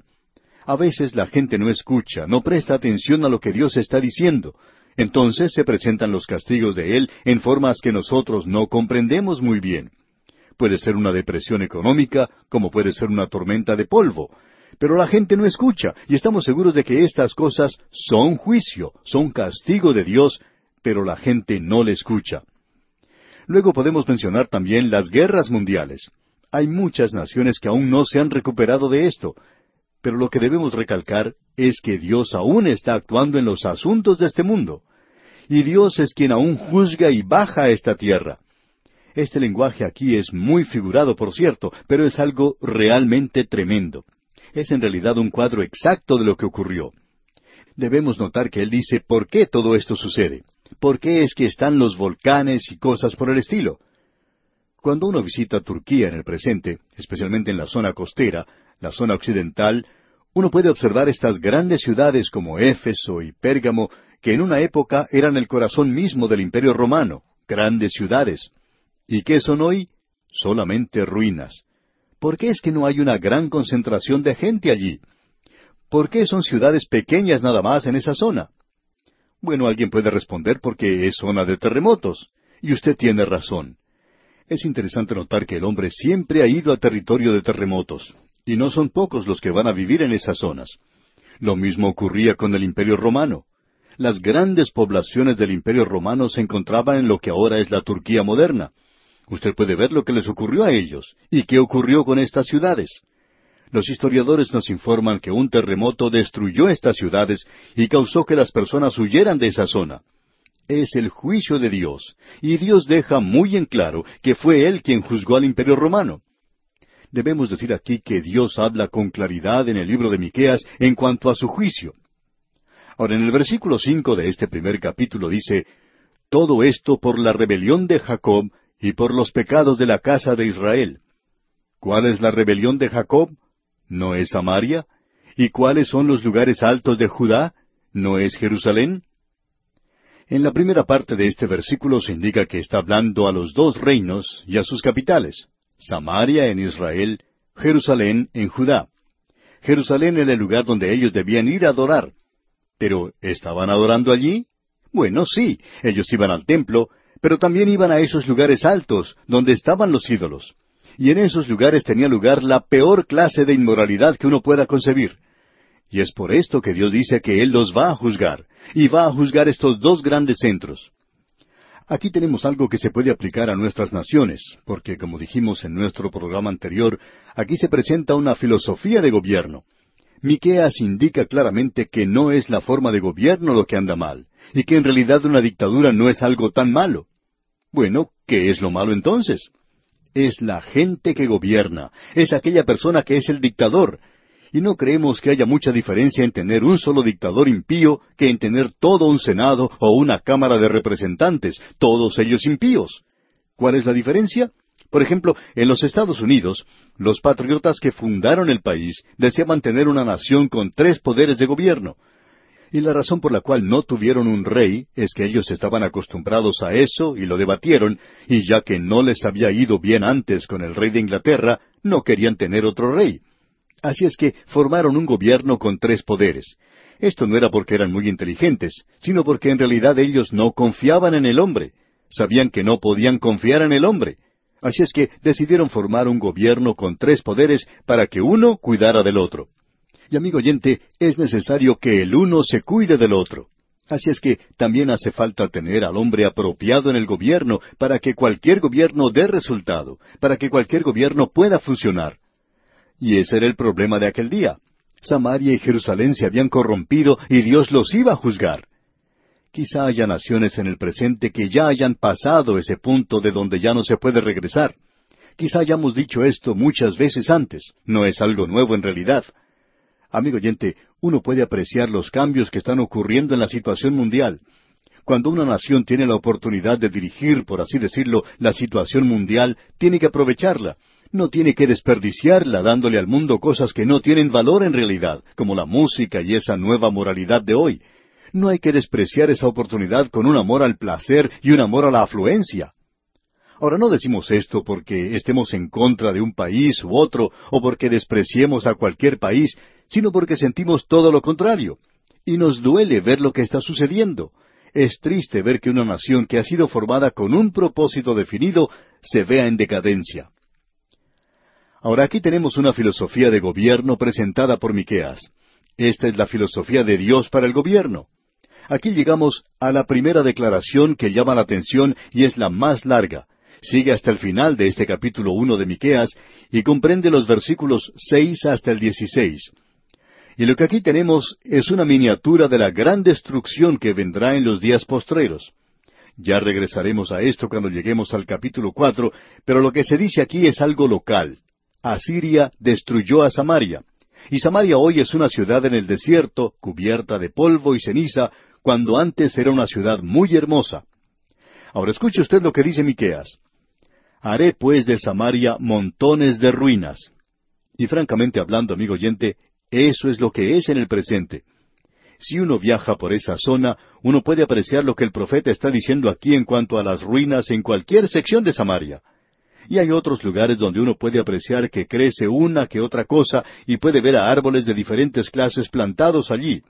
A veces la gente no escucha, no presta atención a lo que Dios está diciendo. Entonces se presentan los castigos de Él en formas que nosotros no comprendemos muy bien. Puede ser una depresión económica, como puede ser una tormenta de polvo. Pero la gente no escucha, y estamos seguros de que estas cosas son juicio, son castigo de Dios, pero la gente no le escucha. Luego podemos mencionar también las guerras mundiales. Hay muchas naciones que aún no se han recuperado de esto, pero lo que debemos recalcar es que Dios aún está actuando en los asuntos de este mundo. Y Dios es quien aún juzga y baja a esta tierra. Este lenguaje aquí es muy figurado, por cierto, pero es algo realmente tremendo. Es en realidad un cuadro exacto de lo que ocurrió. Debemos notar que él dice por qué todo esto sucede. ¿Por qué es que están los volcanes y cosas por el estilo? Cuando uno visita Turquía en el presente, especialmente en la zona costera, la zona occidental, uno puede observar estas grandes ciudades como Éfeso y Pérgamo, que en una época eran el corazón mismo del imperio romano, grandes ciudades. ¿Y qué son hoy? Solamente ruinas. ¿Por qué es que no hay una gran concentración de gente allí? ¿Por qué son ciudades pequeñas nada más en esa zona? Bueno, alguien puede responder porque es zona de terremotos. Y usted tiene razón. Es interesante notar que el hombre siempre ha ido a territorio de terremotos, y no son pocos los que van a vivir en esas zonas. Lo mismo ocurría con el Imperio Romano. Las grandes poblaciones del Imperio Romano se encontraban en lo que ahora es la Turquía moderna. Usted puede ver lo que les ocurrió a ellos y qué ocurrió con estas ciudades. Los historiadores nos informan que un terremoto destruyó estas ciudades y causó que las personas huyeran de esa zona es el juicio de Dios, y Dios deja muy en claro que fue Él quien juzgó al imperio romano. Debemos decir aquí que Dios habla con claridad en el libro de Miqueas en cuanto a su juicio. Ahora, en el versículo cinco de este primer capítulo dice Todo esto por la rebelión de Jacob y por los pecados de la casa de Israel. ¿Cuál es la rebelión de Jacob? ¿No es Samaria? ¿Y cuáles son los lugares altos de Judá? ¿No es Jerusalén? En la primera parte de este versículo se indica que está hablando a los dos reinos y a sus capitales, Samaria en Israel, Jerusalén en Judá. Jerusalén era el lugar donde ellos debían ir a adorar. Pero, ¿estaban adorando allí? Bueno, sí, ellos iban al templo, pero también iban a esos lugares altos, donde estaban los ídolos. Y en esos lugares tenía lugar la peor clase de inmoralidad que uno pueda concebir. Y es por esto que Dios dice que Él los va a juzgar, y va a juzgar estos dos grandes centros. Aquí tenemos algo que se puede aplicar a nuestras naciones, porque como dijimos en nuestro programa anterior, aquí se presenta una filosofía de gobierno. Miqueas indica claramente que no es la forma de gobierno lo que anda mal, y que en realidad una dictadura no es algo tan malo. Bueno, ¿qué es lo malo entonces? Es la gente que gobierna, es aquella persona que es el dictador, y no creemos que haya mucha diferencia en tener un solo dictador impío que en tener todo un Senado o una Cámara de Representantes, todos ellos impíos. ¿Cuál es la diferencia? Por ejemplo, en los Estados Unidos, los patriotas que fundaron el país deseaban tener una nación con tres poderes de gobierno. Y la razón por la cual no tuvieron un rey es que ellos estaban acostumbrados a eso y lo debatieron, y ya que no les había ido bien antes con el rey de Inglaterra, no querían tener otro rey. Así es que formaron un gobierno con tres poderes. Esto no era porque eran muy inteligentes, sino porque en realidad ellos no confiaban en el hombre. Sabían que no podían confiar en el hombre. Así es que decidieron formar un gobierno con tres poderes para que uno cuidara del otro. Y amigo oyente, es necesario que el uno se cuide del otro. Así es que también hace falta tener al hombre apropiado en el gobierno para que cualquier gobierno dé resultado, para que cualquier gobierno pueda funcionar. Y ese era el problema de aquel día. Samaria y Jerusalén se habían corrompido y Dios los iba a juzgar. Quizá haya naciones en el presente que ya hayan pasado ese punto de donde ya no se puede regresar. Quizá hayamos dicho esto muchas veces antes. No es algo nuevo en realidad. Amigo oyente, uno puede apreciar los cambios que están ocurriendo en la situación mundial. Cuando una nación tiene la oportunidad de dirigir, por así decirlo, la situación mundial, tiene que aprovecharla. No tiene que desperdiciarla dándole al mundo cosas que no tienen valor en realidad, como la música y esa nueva moralidad de hoy. No hay que despreciar esa oportunidad con un amor al placer y un amor a la afluencia. Ahora no decimos esto porque estemos en contra de un país u otro o porque despreciemos a cualquier país, sino porque sentimos todo lo contrario. Y nos duele ver lo que está sucediendo. Es triste ver que una nación que ha sido formada con un propósito definido se vea en decadencia. Ahora aquí tenemos una filosofía de gobierno presentada por Miqueas. Esta es la filosofía de Dios para el gobierno. Aquí llegamos a la primera declaración que llama la atención y es la más larga. Sigue hasta el final de este capítulo uno de Miqueas y comprende los versículos seis hasta el dieciséis. Y lo que aquí tenemos es una miniatura de la gran destrucción que vendrá en los días postreros. Ya regresaremos a esto cuando lleguemos al capítulo cuatro, pero lo que se dice aquí es algo local. Asiria destruyó a Samaria. Y Samaria hoy es una ciudad en el desierto, cubierta de polvo y ceniza, cuando antes era una ciudad muy hermosa. Ahora escuche usted lo que dice Miqueas. Haré pues de Samaria montones de ruinas. Y francamente hablando, amigo oyente, eso es lo que es en el presente. Si uno viaja por esa zona, uno puede apreciar lo que el profeta está diciendo aquí en cuanto a las ruinas en cualquier sección de Samaria. Y hay otros lugares donde uno puede apreciar que crece una que otra cosa y puede ver a árboles de diferentes clases plantados allí.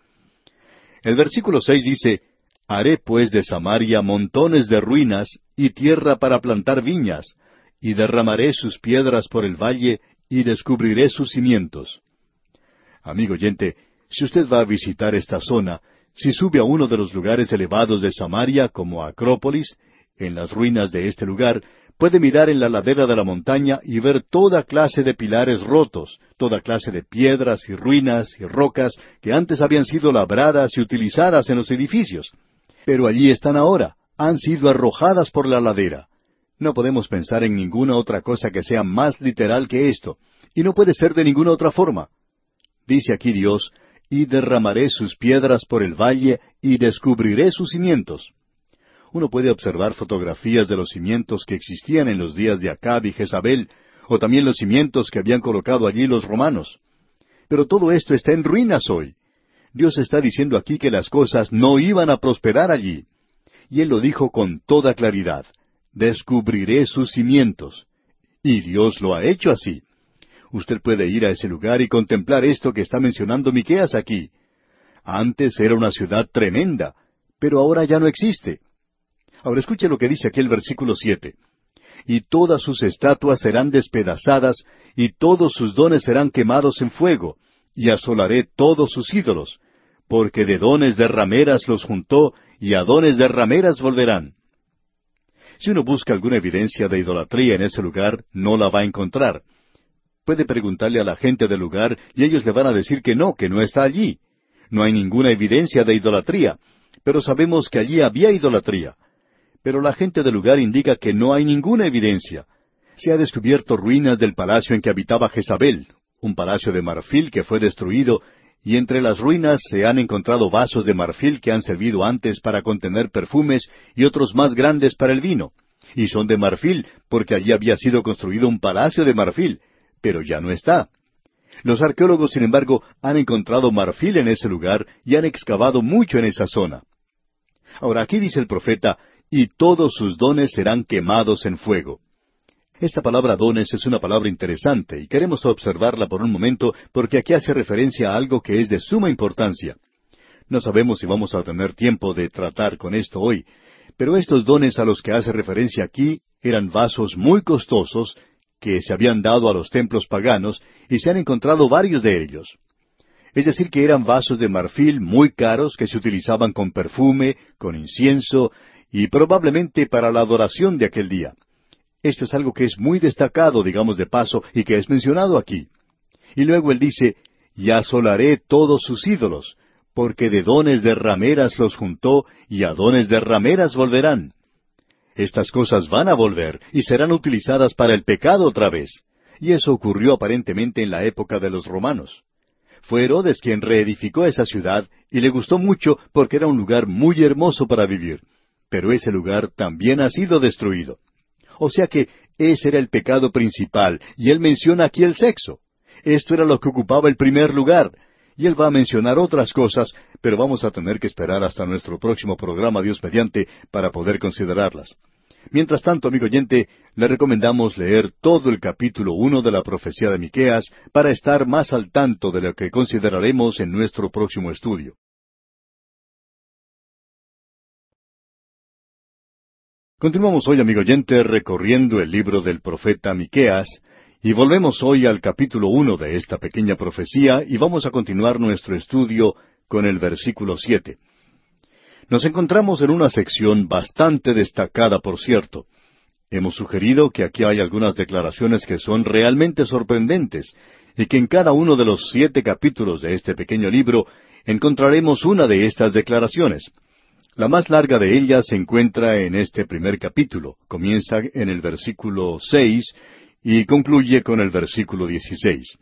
El versículo seis dice, Haré pues de Samaria montones de ruinas y tierra para plantar viñas, y derramaré sus piedras por el valle y descubriré sus cimientos. Amigo oyente, si usted va a visitar esta zona, si sube a uno de los lugares elevados de Samaria, como Acrópolis, en las ruinas de este lugar, puede mirar en la ladera de la montaña y ver toda clase de pilares rotos, toda clase de piedras y ruinas y rocas que antes habían sido labradas y utilizadas en los edificios. Pero allí están ahora, han sido arrojadas por la ladera. No podemos pensar en ninguna otra cosa que sea más literal que esto, y no puede ser de ninguna otra forma. Dice aquí Dios, y derramaré sus piedras por el valle y descubriré sus cimientos. Uno puede observar fotografías de los cimientos que existían en los días de Acab y Jezabel, o también los cimientos que habían colocado allí los romanos. Pero todo esto está en ruinas hoy. Dios está diciendo aquí que las cosas no iban a prosperar allí. Y Él lo dijo con toda claridad. Descubriré sus cimientos. Y Dios lo ha hecho así. Usted puede ir a ese lugar y contemplar esto que está mencionando Miqueas aquí. Antes era una ciudad tremenda, pero ahora ya no existe. Ahora escuche lo que dice aquí el versículo siete. Y todas sus estatuas serán despedazadas, y todos sus dones serán quemados en fuego, y asolaré todos sus ídolos, porque de dones de rameras los juntó, y a dones de rameras volverán. Si uno busca alguna evidencia de idolatría en ese lugar, no la va a encontrar. Puede preguntarle a la gente del lugar y ellos le van a decir que no, que no está allí. No hay ninguna evidencia de idolatría, pero sabemos que allí había idolatría. Pero la gente del lugar indica que no hay ninguna evidencia. Se ha descubierto ruinas del palacio en que habitaba Jezabel, un palacio de marfil que fue destruido, y entre las ruinas se han encontrado vasos de marfil que han servido antes para contener perfumes y otros más grandes para el vino. Y son de marfil porque allí había sido construido un palacio de marfil, pero ya no está. Los arqueólogos, sin embargo, han encontrado marfil en ese lugar y han excavado mucho en esa zona. Ahora aquí dice el profeta, y todos sus dones serán quemados en fuego. Esta palabra dones es una palabra interesante y queremos observarla por un momento porque aquí hace referencia a algo que es de suma importancia. No sabemos si vamos a tener tiempo de tratar con esto hoy, pero estos dones a los que hace referencia aquí eran vasos muy costosos que se habían dado a los templos paganos y se han encontrado varios de ellos. Es decir, que eran vasos de marfil muy caros que se utilizaban con perfume, con incienso y probablemente para la adoración de aquel día. Esto es algo que es muy destacado, digamos de paso, y que es mencionado aquí. Y luego él dice, y asolaré todos sus ídolos, porque de dones de rameras los juntó, y a dones de rameras volverán. Estas cosas van a volver y serán utilizadas para el pecado otra vez. Y eso ocurrió aparentemente en la época de los romanos. Fue Herodes quien reedificó esa ciudad y le gustó mucho porque era un lugar muy hermoso para vivir. Pero ese lugar también ha sido destruido. O sea que ese era el pecado principal, y él menciona aquí el sexo. Esto era lo que ocupaba el primer lugar. Y él va a mencionar otras cosas, pero vamos a tener que esperar hasta nuestro próximo programa Dios mediante para poder considerarlas. Mientras tanto, amigo oyente, le recomendamos leer todo el capítulo uno de la profecía de Miqueas para estar más al tanto de lo que consideraremos en nuestro próximo estudio. Continuamos hoy, amigo oyente, recorriendo el libro del profeta Miqueas, y volvemos hoy al capítulo uno de esta pequeña profecía y vamos a continuar nuestro estudio con el versículo siete. Nos encontramos en una sección bastante destacada, por cierto. Hemos sugerido que aquí hay algunas declaraciones que son realmente sorprendentes, y que en cada uno de los siete capítulos de este pequeño libro encontraremos una de estas declaraciones. La más larga de ellas se encuentra en este primer capítulo, comienza en el versículo seis y concluye con el versículo dieciséis.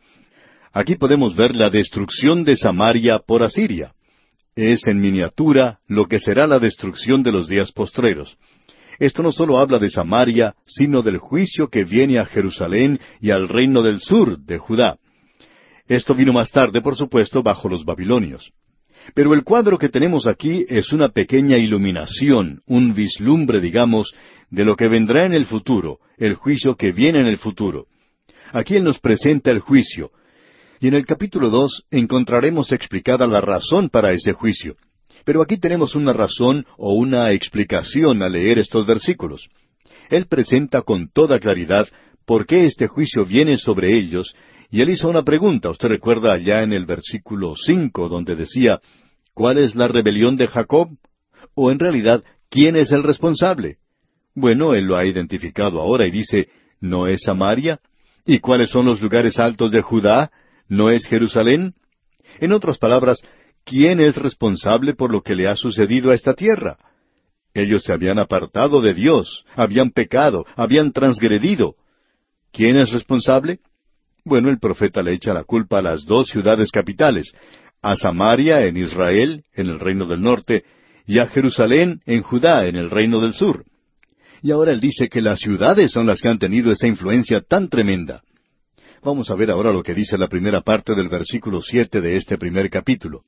Aquí podemos ver la destrucción de Samaria por Asiria es en miniatura lo que será la destrucción de los días postreros. Esto no solo habla de Samaria, sino del juicio que viene a Jerusalén y al reino del sur de Judá. Esto vino más tarde, por supuesto, bajo los babilonios. Pero el cuadro que tenemos aquí es una pequeña iluminación, un vislumbre, digamos, de lo que vendrá en el futuro, el juicio que viene en el futuro. Aquí Él nos presenta el juicio, y en el capítulo dos encontraremos explicada la razón para ese juicio. Pero aquí tenemos una razón o una explicación al leer estos versículos. Él presenta con toda claridad por qué este juicio viene sobre ellos, y él hizo una pregunta, usted recuerda allá en el versículo cinco, donde decía, ¿cuál es la rebelión de Jacob? O en realidad, ¿quién es el responsable? Bueno, él lo ha identificado ahora y dice, ¿no es Samaria? ¿Y cuáles son los lugares altos de Judá? ¿No es Jerusalén? En otras palabras, ¿quién es responsable por lo que le ha sucedido a esta tierra? Ellos se habían apartado de Dios, habían pecado, habían transgredido. ¿Quién es responsable? Bueno, el profeta le echa la culpa a las dos ciudades capitales, a Samaria en Israel, en el reino del norte, y a Jerusalén en Judá, en el reino del sur. Y ahora él dice que las ciudades son las que han tenido esa influencia tan tremenda. Vamos a ver ahora lo que dice la primera parte del versículo siete de este primer capítulo.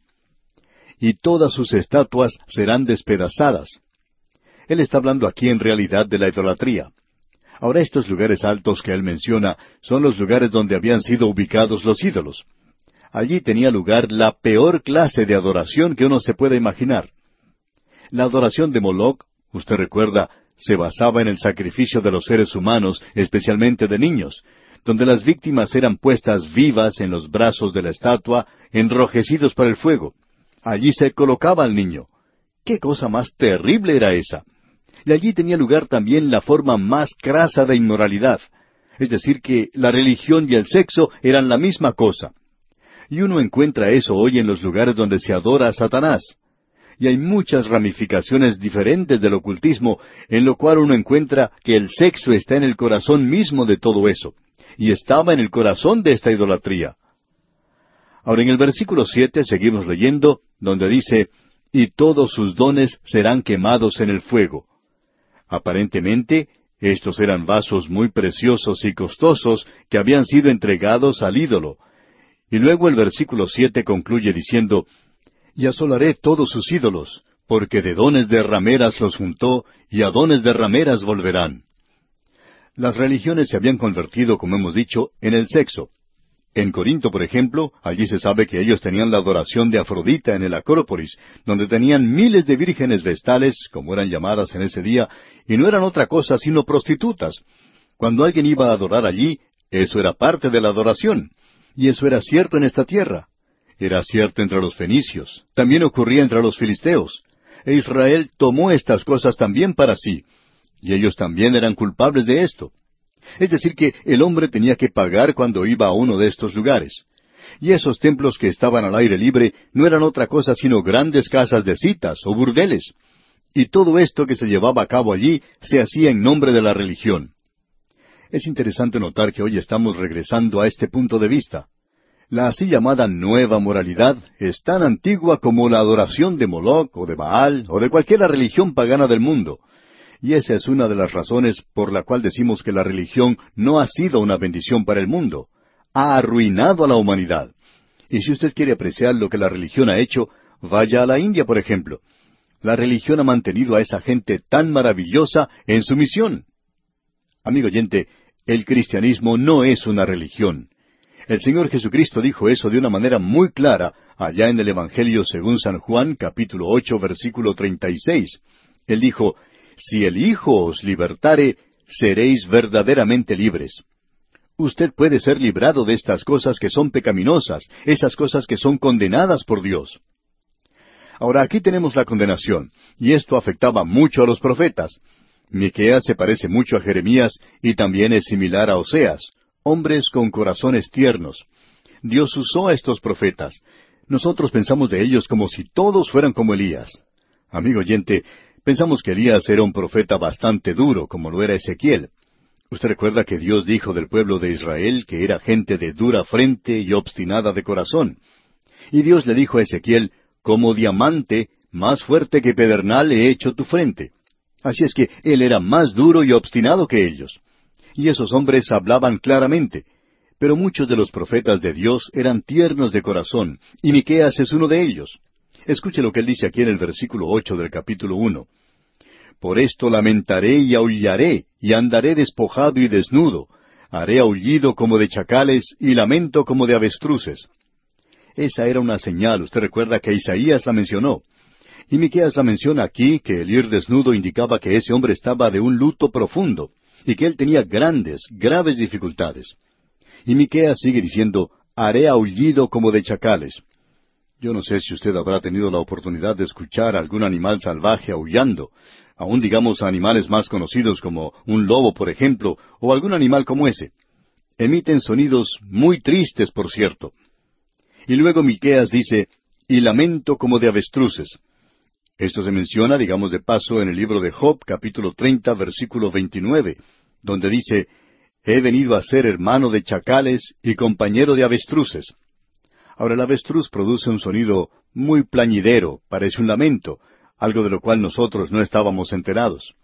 Y todas sus estatuas serán despedazadas. Él está hablando aquí en realidad de la idolatría. Ahora estos lugares altos que él menciona son los lugares donde habían sido ubicados los ídolos. Allí tenía lugar la peor clase de adoración que uno se puede imaginar. La adoración de Moloch, usted recuerda, se basaba en el sacrificio de los seres humanos, especialmente de niños, donde las víctimas eran puestas vivas en los brazos de la estatua, enrojecidos por el fuego. Allí se colocaba al niño. ¿Qué cosa más terrible era esa? Y allí tenía lugar también la forma más crasa de inmoralidad. Es decir, que la religión y el sexo eran la misma cosa. Y uno encuentra eso hoy en los lugares donde se adora a Satanás. Y hay muchas ramificaciones diferentes del ocultismo, en lo cual uno encuentra que el sexo está en el corazón mismo de todo eso y estaba en el corazón de esta idolatría. Ahora en el versículo siete seguimos leyendo, donde dice, y todos sus dones serán quemados en el fuego. Aparentemente, estos eran vasos muy preciosos y costosos que habían sido entregados al ídolo. Y luego el versículo siete concluye diciendo, Y asolaré todos sus ídolos, porque de dones de rameras los juntó, y a dones de rameras volverán. Las religiones se habían convertido, como hemos dicho, en el sexo. En Corinto, por ejemplo, allí se sabe que ellos tenían la adoración de Afrodita en el Acrópolis, donde tenían miles de vírgenes vestales, como eran llamadas en ese día, y no eran otra cosa sino prostitutas. Cuando alguien iba a adorar allí, eso era parte de la adoración. Y eso era cierto en esta tierra. Era cierto entre los fenicios. También ocurría entre los filisteos. E Israel tomó estas cosas también para sí. Y ellos también eran culpables de esto. Es decir, que el hombre tenía que pagar cuando iba a uno de estos lugares. Y esos templos que estaban al aire libre no eran otra cosa sino grandes casas de citas o burdeles. y todo esto que se llevaba a cabo allí se hacía en nombre de la religión. Es interesante notar que hoy estamos regresando a este punto de vista. La así llamada nueva moralidad es tan antigua como la adoración de Moloch o de Baal o de cualquier religión pagana del mundo. Y esa es una de las razones por la cual decimos que la religión no ha sido una bendición para el mundo. Ha arruinado a la humanidad. Y si usted quiere apreciar lo que la religión ha hecho, vaya a la India, por ejemplo. La religión ha mantenido a esa gente tan maravillosa en su misión. Amigo oyente, el cristianismo no es una religión. El Señor Jesucristo dijo eso de una manera muy clara allá en el Evangelio según San Juan capítulo ocho versículo treinta y seis. Él dijo, Si el Hijo os libertare, seréis verdaderamente libres. Usted puede ser librado de estas cosas que son pecaminosas, esas cosas que son condenadas por Dios. Ahora aquí tenemos la condenación, y esto afectaba mucho a los profetas. Miqueas se parece mucho a Jeremías y también es similar a Oseas hombres con corazones tiernos. Dios usó a estos profetas. Nosotros pensamos de ellos como si todos fueran como Elías. Amigo oyente, pensamos que Elías era un profeta bastante duro, como lo era Ezequiel. Usted recuerda que Dios dijo del pueblo de Israel que era gente de dura frente y obstinada de corazón. Y Dios le dijo a Ezequiel, como diamante, más fuerte que pedernal he hecho tu frente. Así es que él era más duro y obstinado que ellos y esos hombres hablaban claramente. Pero muchos de los profetas de Dios eran tiernos de corazón, y Miqueas es uno de ellos. Escuche lo que él dice aquí en el versículo ocho del capítulo uno. Por esto lamentaré y aullaré, y andaré despojado y desnudo. Haré aullido como de chacales y lamento como de avestruces. Esa era una señal, usted recuerda que Isaías la mencionó. Y Miqueas la menciona aquí que el ir desnudo indicaba que ese hombre estaba de un luto profundo y que él tenía grandes, graves dificultades. Y Miqueas sigue diciendo, haré aullido como de chacales. Yo no sé si usted habrá tenido la oportunidad de escuchar algún animal salvaje aullando, aun digamos animales más conocidos como un lobo, por ejemplo, o algún animal como ese. Emiten sonidos muy tristes, por cierto. Y luego Miqueas dice, y lamento como de avestruces. Esto se menciona, digamos de paso, en el libro de Job, capítulo treinta, versículo veintinueve, donde dice, He venido a ser hermano de chacales y compañero de avestruces. Ahora el avestruz produce un sonido muy plañidero, parece un lamento, algo de lo cual nosotros no estábamos enterados.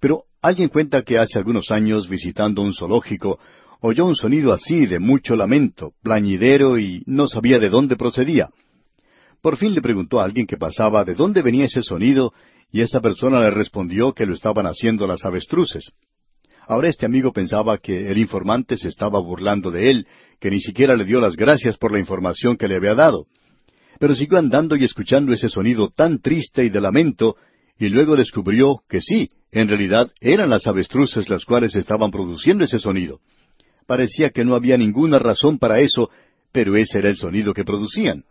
Pero alguien cuenta que hace algunos años, visitando un zoológico, oyó un sonido así de mucho lamento, plañidero, y no sabía de dónde procedía. Por fin le preguntó a alguien que pasaba de dónde venía ese sonido, y esa persona le respondió que lo estaban haciendo las avestruces. Ahora este amigo pensaba que el informante se estaba burlando de él, que ni siquiera le dio las gracias por la información que le había dado. Pero siguió andando y escuchando ese sonido tan triste y de lamento, y luego descubrió que sí, en realidad eran las avestruces las cuales estaban produciendo ese sonido. Parecía que no había ninguna razón para eso, pero ese era el sonido que producían.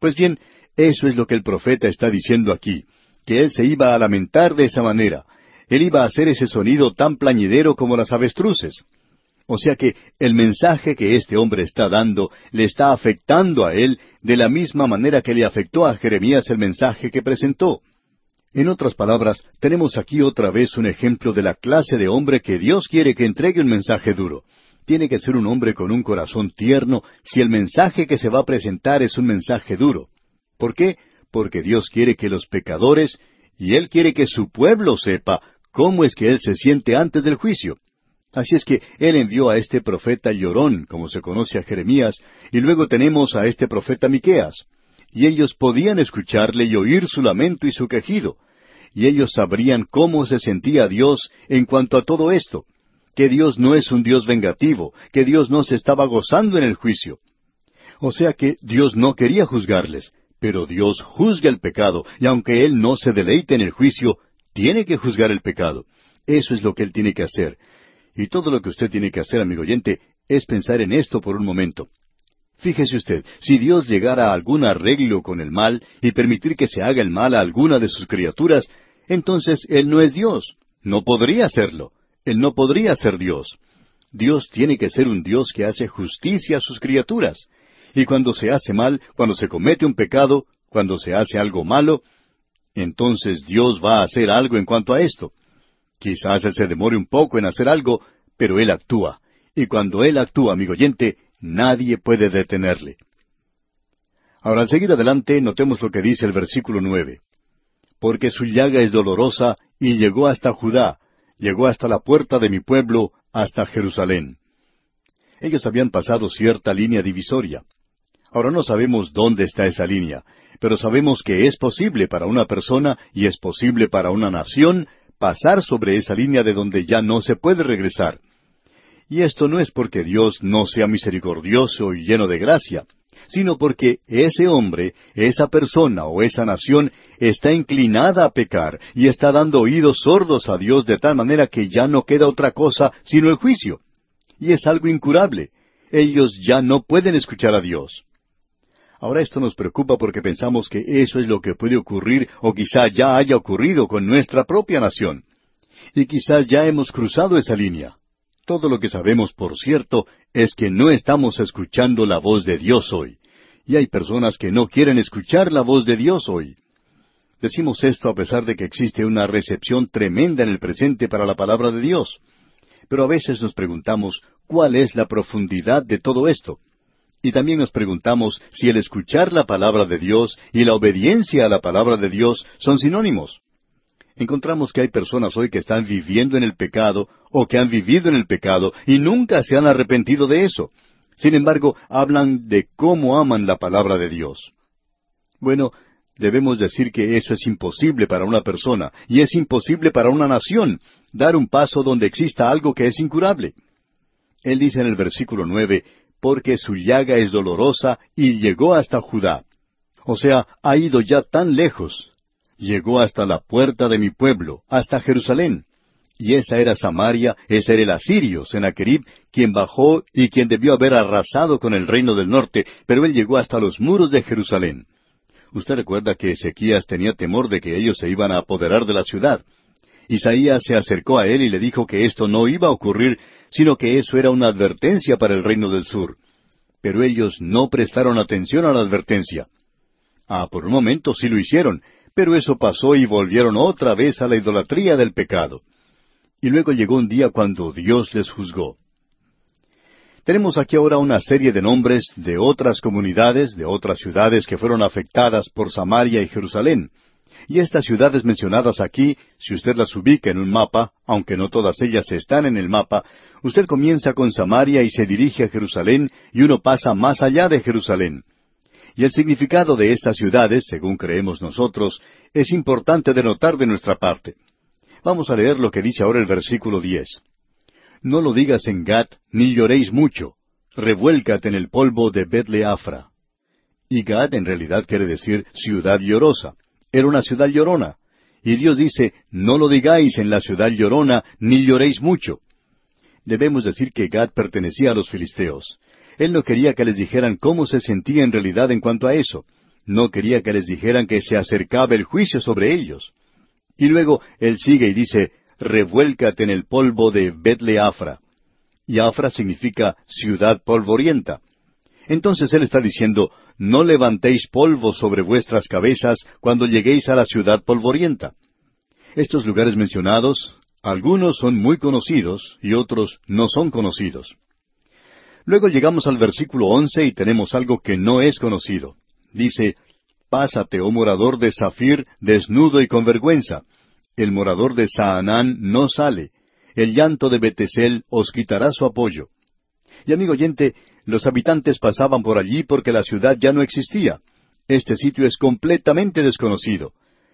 Pues bien, eso es lo que el profeta está diciendo aquí, que él se iba a lamentar de esa manera, él iba a hacer ese sonido tan plañidero como las avestruces. O sea que el mensaje que este hombre está dando le está afectando a él de la misma manera que le afectó a Jeremías el mensaje que presentó. En otras palabras, tenemos aquí otra vez un ejemplo de la clase de hombre que Dios quiere que entregue un mensaje duro. Tiene que ser un hombre con un corazón tierno si el mensaje que se va a presentar es un mensaje duro. ¿Por qué? Porque Dios quiere que los pecadores, y Él quiere que su pueblo sepa cómo es que él se siente antes del juicio. Así es que él envió a este profeta llorón, como se conoce a Jeremías, y luego tenemos a este profeta Miqueas. Y ellos podían escucharle y oír su lamento y su quejido. Y ellos sabrían cómo se sentía Dios en cuanto a todo esto, que Dios no es un Dios vengativo, que Dios no se estaba gozando en el juicio. O sea que Dios no quería juzgarles, pero Dios juzga el pecado, y aunque Él no se deleite en el juicio, tiene que juzgar el pecado. Eso es lo que Él tiene que hacer. Y todo lo que usted tiene que hacer, amigo oyente, es pensar en esto por un momento. Fíjese usted, si Dios llegara a algún arreglo con el mal y permitir que se haga el mal a alguna de sus criaturas, entonces Él no es Dios. No podría serlo. Él no podría ser Dios. Dios tiene que ser un Dios que hace justicia a sus criaturas. Y cuando se hace mal, cuando se comete un pecado, cuando se hace algo malo, entonces Dios va a hacer algo en cuanto a esto. Quizás Él se demore un poco en hacer algo, pero Él actúa. Y cuando Él actúa, amigo oyente, nadie puede detenerle. Ahora, al seguir adelante, notemos lo que dice el versículo nueve. Porque su llaga es dolorosa y llegó hasta Judá, llegó hasta la puerta de mi pueblo, hasta Jerusalén. Ellos habían pasado cierta línea divisoria. Ahora no sabemos dónde está esa línea, pero sabemos que es posible para una persona y es posible para una nación pasar sobre esa línea de donde ya no se puede regresar. Y esto no es porque Dios no sea misericordioso y lleno de gracia, sino porque ese hombre, esa persona o esa nación está inclinada a pecar y está dando oídos sordos a Dios de tal manera que ya no queda otra cosa sino el juicio. Y es algo incurable. Ellos ya no pueden escuchar a Dios. Ahora esto nos preocupa porque pensamos que eso es lo que puede ocurrir o quizá ya haya ocurrido con nuestra propia nación. Y quizás ya hemos cruzado esa línea. Todo lo que sabemos, por cierto, es que no estamos escuchando la voz de Dios hoy. Y hay personas que no quieren escuchar la voz de Dios hoy. Decimos esto a pesar de que existe una recepción tremenda en el presente para la palabra de Dios. Pero a veces nos preguntamos cuál es la profundidad de todo esto. Y también nos preguntamos si el escuchar la palabra de Dios y la obediencia a la palabra de Dios son sinónimos. Encontramos que hay personas hoy que están viviendo en el pecado o que han vivido en el pecado y nunca se han arrepentido de eso. Sin embargo, hablan de cómo aman la palabra de Dios. Bueno, debemos decir que eso es imposible para una persona y es imposible para una nación, dar un paso donde exista algo que es incurable. Él dice en el versículo nueve, porque su llaga es dolorosa y llegó hasta Judá. O sea, ha ido ya tan lejos. Llegó hasta la puerta de mi pueblo, hasta Jerusalén. Y esa era Samaria, ese era el asirio, Sennacherib, quien bajó y quien debió haber arrasado con el reino del norte, pero él llegó hasta los muros de Jerusalén. Usted recuerda que Ezequías tenía temor de que ellos se iban a apoderar de la ciudad. Isaías se acercó a él y le dijo que esto no iba a ocurrir, sino que eso era una advertencia para el reino del sur. Pero ellos no prestaron atención a la advertencia. Ah, por un momento sí lo hicieron, pero eso pasó y volvieron otra vez a la idolatría del pecado. Y luego llegó un día cuando Dios les juzgó. Tenemos aquí ahora una serie de nombres de otras comunidades, de otras ciudades que fueron afectadas por Samaria y Jerusalén. Y estas ciudades mencionadas aquí, si usted las ubica en un mapa, aunque no todas ellas están en el mapa, usted comienza con Samaria y se dirige a Jerusalén y uno pasa más allá de Jerusalén. Y el significado de estas ciudades, según creemos nosotros, es importante de notar de nuestra parte. Vamos a leer lo que dice ahora el versículo diez. No lo digas en Gat, ni lloréis mucho. Revuélcate en el polvo de Betleafra. Y Gat en realidad quiere decir ciudad llorosa era una ciudad llorona. Y Dios dice, no lo digáis en la ciudad llorona, ni lloréis mucho. Debemos decir que Gad pertenecía a los filisteos. Él no quería que les dijeran cómo se sentía en realidad en cuanto a eso. No quería que les dijeran que se acercaba el juicio sobre ellos. Y luego él sigue y dice, revuélcate en el polvo de Betleafra. Y Afra significa ciudad polvorienta. Entonces él está diciendo, no levantéis polvo sobre vuestras cabezas cuando lleguéis a la ciudad polvorienta. Estos lugares mencionados, algunos son muy conocidos y otros no son conocidos. Luego llegamos al versículo once y tenemos algo que no es conocido. Dice, Pásate, oh morador de Zafir, desnudo y con vergüenza. El morador de Saanán no sale. El llanto de Betesel os quitará su apoyo. Y amigo oyente, los habitantes pasaban por allí porque la ciudad ya no existía. Este sitio es completamente desconocido.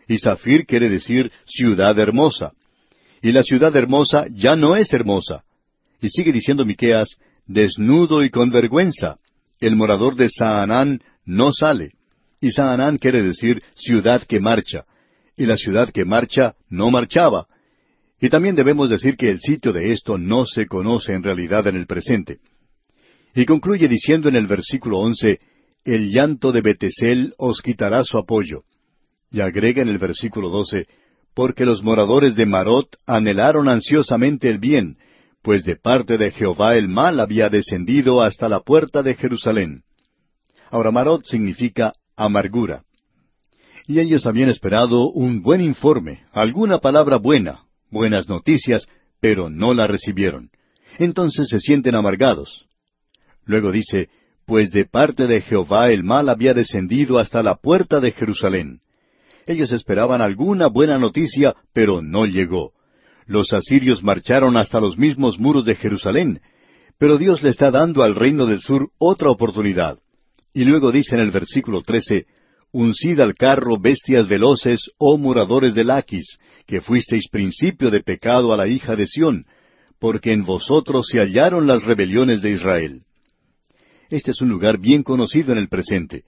Y Zafir quiere decir ciudad hermosa. Y la ciudad hermosa ya no es hermosa. Y sigue diciendo Miqueas, desnudo y con vergüenza. El morador de Saanán no sale. Y Saanán quiere decir ciudad que marcha. Y la ciudad que marcha no marchaba. Y también debemos decir que el sitio de esto no se conoce en realidad en el presente. Y concluye diciendo en el versículo once, El llanto de Betesel os quitará su apoyo. Y agrega en el versículo doce, Porque los moradores de Marot anhelaron ansiosamente el bien, pues de parte de Jehová el mal había descendido hasta la puerta de Jerusalén. Ahora Marot significa amargura. Y ellos habían esperado un buen informe, alguna palabra buena, buenas noticias, pero no la recibieron. Entonces se sienten amargados. Luego dice, pues de parte de Jehová el mal había descendido hasta la puerta de Jerusalén. Ellos esperaban alguna buena noticia, pero no llegó. Los asirios marcharon hasta los mismos muros de Jerusalén, pero Dios le está dando al reino del sur otra oportunidad. Y luego dice en el versículo trece, Uncid al carro bestias veloces, oh moradores de Laquis, que fuisteis principio de pecado a la hija de Sión, porque en vosotros se hallaron las rebeliones de Israel. Este es un lugar bien conocido en el presente.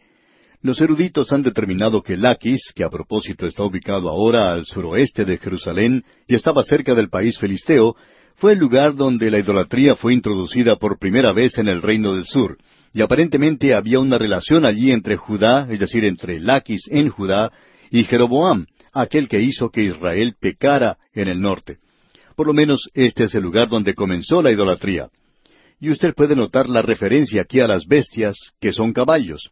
Los eruditos han determinado que Laquis, que a propósito está ubicado ahora al suroeste de Jerusalén y estaba cerca del país filisteo, fue el lugar donde la idolatría fue introducida por primera vez en el reino del sur, y aparentemente había una relación allí entre Judá, es decir, entre Laquis en Judá, y Jeroboam, aquel que hizo que Israel pecara en el norte. Por lo menos este es el lugar donde comenzó la idolatría. Y usted puede notar la referencia aquí a las bestias, que son caballos.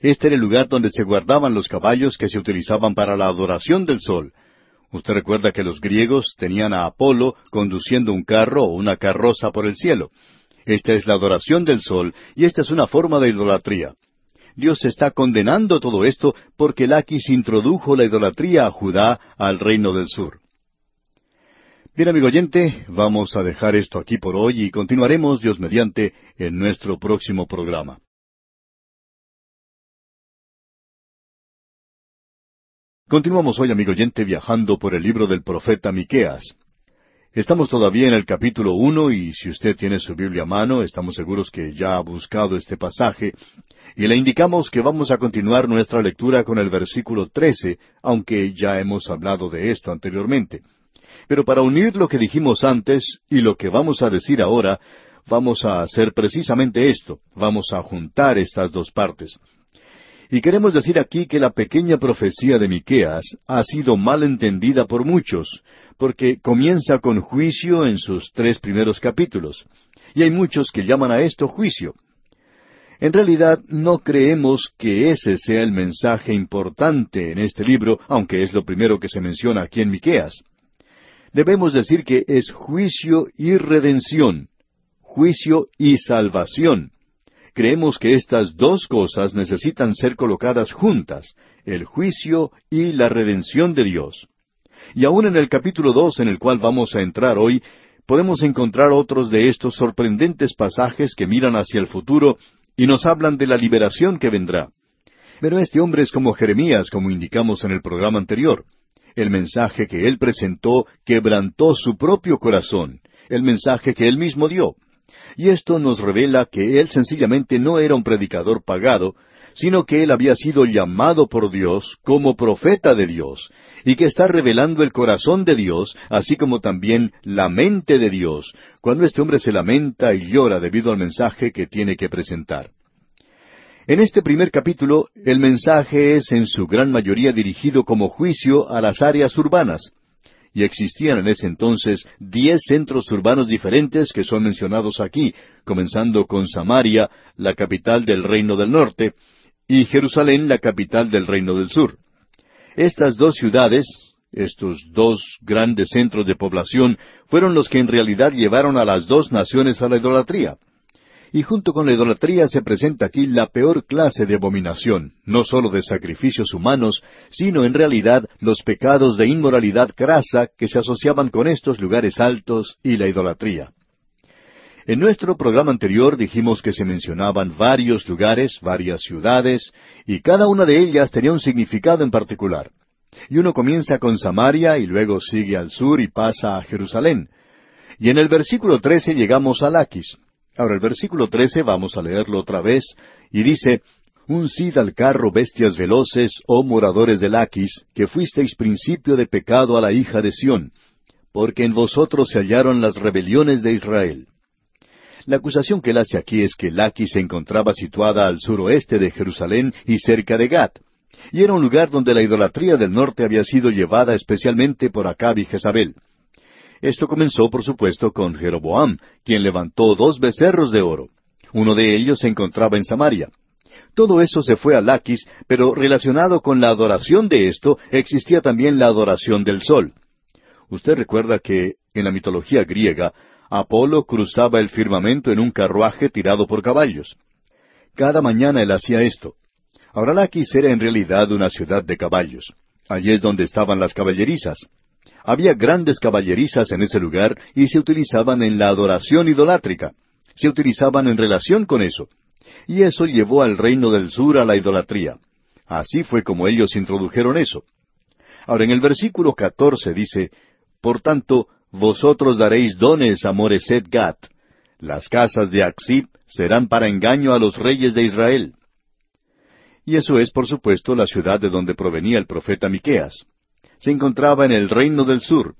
Este era el lugar donde se guardaban los caballos que se utilizaban para la adoración del sol. Usted recuerda que los griegos tenían a Apolo conduciendo un carro o una carroza por el cielo. Esta es la adoración del sol y esta es una forma de idolatría. Dios está condenando todo esto porque Laquis introdujo la idolatría a Judá al reino del sur. Bien, amigo oyente, vamos a dejar esto aquí por hoy y continuaremos, Dios mediante, en nuestro próximo programa. Continuamos hoy, amigo oyente, viajando por el libro del profeta Miqueas. Estamos todavía en el capítulo uno y si usted tiene su Biblia a mano, estamos seguros que ya ha buscado este pasaje y le indicamos que vamos a continuar nuestra lectura con el versículo trece, aunque ya hemos hablado de esto anteriormente. Pero para unir lo que dijimos antes y lo que vamos a decir ahora, vamos a hacer precisamente esto, vamos a juntar estas dos partes. Y queremos decir aquí que la pequeña profecía de Miqueas ha sido mal entendida por muchos, porque comienza con juicio en sus tres primeros capítulos. Y hay muchos que llaman a esto juicio. En realidad no creemos que ese sea el mensaje importante en este libro, aunque es lo primero que se menciona aquí en Miqueas debemos decir que es juicio y redención, juicio y salvación. Creemos que estas dos cosas necesitan ser colocadas juntas, el juicio y la redención de Dios. Y aún en el capítulo dos en el cual vamos a entrar hoy, podemos encontrar otros de estos sorprendentes pasajes que miran hacia el futuro y nos hablan de la liberación que vendrá. Pero este hombre es como Jeremías, como indicamos en el programa anterior. El mensaje que él presentó quebrantó su propio corazón, el mensaje que él mismo dio. Y esto nos revela que él sencillamente no era un predicador pagado, sino que él había sido llamado por Dios como profeta de Dios, y que está revelando el corazón de Dios, así como también la mente de Dios, cuando este hombre se lamenta y llora debido al mensaje que tiene que presentar. En este primer capítulo, el mensaje es en su gran mayoría dirigido como juicio a las áreas urbanas. Y existían en ese entonces diez centros urbanos diferentes que son mencionados aquí, comenzando con Samaria, la capital del reino del norte, y Jerusalén, la capital del reino del sur. Estas dos ciudades, estos dos grandes centros de población, fueron los que en realidad llevaron a las dos naciones a la idolatría. Y junto con la idolatría se presenta aquí la peor clase de abominación, no sólo de sacrificios humanos, sino en realidad los pecados de inmoralidad grasa que se asociaban con estos lugares altos y la idolatría. En nuestro programa anterior dijimos que se mencionaban varios lugares, varias ciudades, y cada una de ellas tenía un significado en particular. Y uno comienza con Samaria y luego sigue al sur y pasa a Jerusalén. Y en el versículo trece llegamos a Laquis. Ahora el versículo trece vamos a leerlo otra vez, y dice, Uncid al carro bestias veloces, oh moradores de Laquis, que fuisteis principio de pecado a la hija de Sión, porque en vosotros se hallaron las rebeliones de Israel. La acusación que él hace aquí es que Laquis se encontraba situada al suroeste de Jerusalén y cerca de Gat, y era un lugar donde la idolatría del norte había sido llevada especialmente por Acab y Jezabel. Esto comenzó, por supuesto, con Jeroboam, quien levantó dos becerros de oro. Uno de ellos se encontraba en Samaria. Todo eso se fue a Laquis, pero relacionado con la adoración de esto existía también la adoración del sol. Usted recuerda que en la mitología griega, Apolo cruzaba el firmamento en un carruaje tirado por caballos. Cada mañana él hacía esto. Ahora Laquis era en realidad una ciudad de caballos. Allí es donde estaban las caballerizas. Había grandes caballerizas en ese lugar y se utilizaban en la adoración idolátrica. Se utilizaban en relación con eso. Y eso llevó al reino del sur a la idolatría. Así fue como ellos introdujeron eso. Ahora en el versículo catorce dice, Por tanto, vosotros daréis dones a Moreset Gat. Las casas de Axib serán para engaño a los reyes de Israel. Y eso es, por supuesto, la ciudad de donde provenía el profeta Miqueas. Se encontraba en el reino del sur.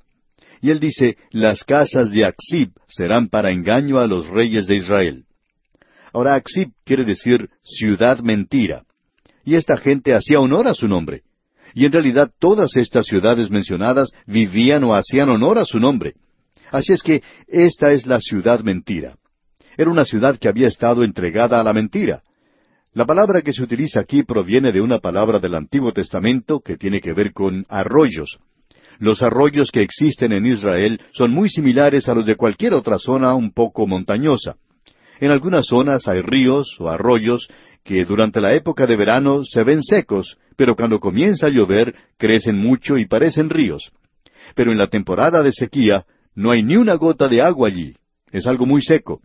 Y él dice, las casas de Axib serán para engaño a los reyes de Israel. Ahora, Axib quiere decir ciudad mentira. Y esta gente hacía honor a su nombre. Y en realidad todas estas ciudades mencionadas vivían o hacían honor a su nombre. Así es que esta es la ciudad mentira. Era una ciudad que había estado entregada a la mentira. La palabra que se utiliza aquí proviene de una palabra del Antiguo Testamento que tiene que ver con arroyos. Los arroyos que existen en Israel son muy similares a los de cualquier otra zona un poco montañosa. En algunas zonas hay ríos o arroyos que durante la época de verano se ven secos, pero cuando comienza a llover crecen mucho y parecen ríos. Pero en la temporada de sequía no hay ni una gota de agua allí. Es algo muy seco.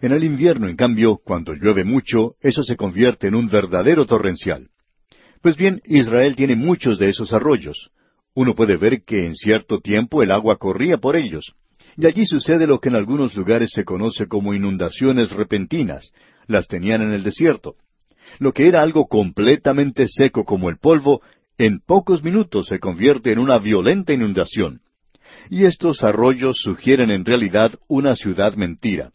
En el invierno, en cambio, cuando llueve mucho, eso se convierte en un verdadero torrencial. Pues bien, Israel tiene muchos de esos arroyos. Uno puede ver que en cierto tiempo el agua corría por ellos. Y allí sucede lo que en algunos lugares se conoce como inundaciones repentinas. Las tenían en el desierto. Lo que era algo completamente seco como el polvo, en pocos minutos se convierte en una violenta inundación. Y estos arroyos sugieren en realidad una ciudad mentira.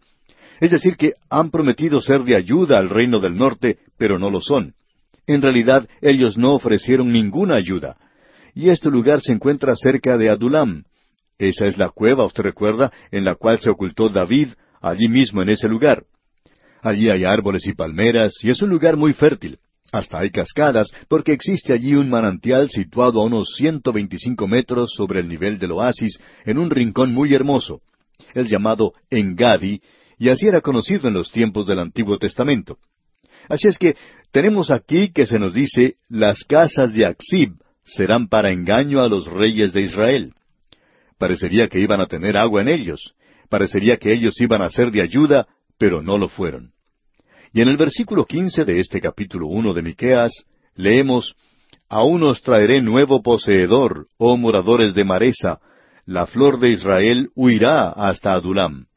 Es decir, que han prometido ser de ayuda al reino del norte, pero no lo son. En realidad, ellos no ofrecieron ninguna ayuda. Y este lugar se encuentra cerca de Adulam. Esa es la cueva, usted recuerda, en la cual se ocultó David, allí mismo en ese lugar. Allí hay árboles y palmeras, y es un lugar muy fértil. Hasta hay cascadas, porque existe allí un manantial situado a unos ciento veinticinco metros sobre el nivel del oasis, en un rincón muy hermoso. Es llamado Engadi, y así era conocido en los tiempos del Antiguo Testamento. Así es que tenemos aquí que se nos dice, las casas de Axib serán para engaño a los reyes de Israel. Parecería que iban a tener agua en ellos, parecería que ellos iban a ser de ayuda, pero no lo fueron. Y en el versículo quince de este capítulo uno de Miqueas, leemos Aún os traeré nuevo poseedor, oh moradores de Maresa, la flor de Israel huirá hasta Adulam.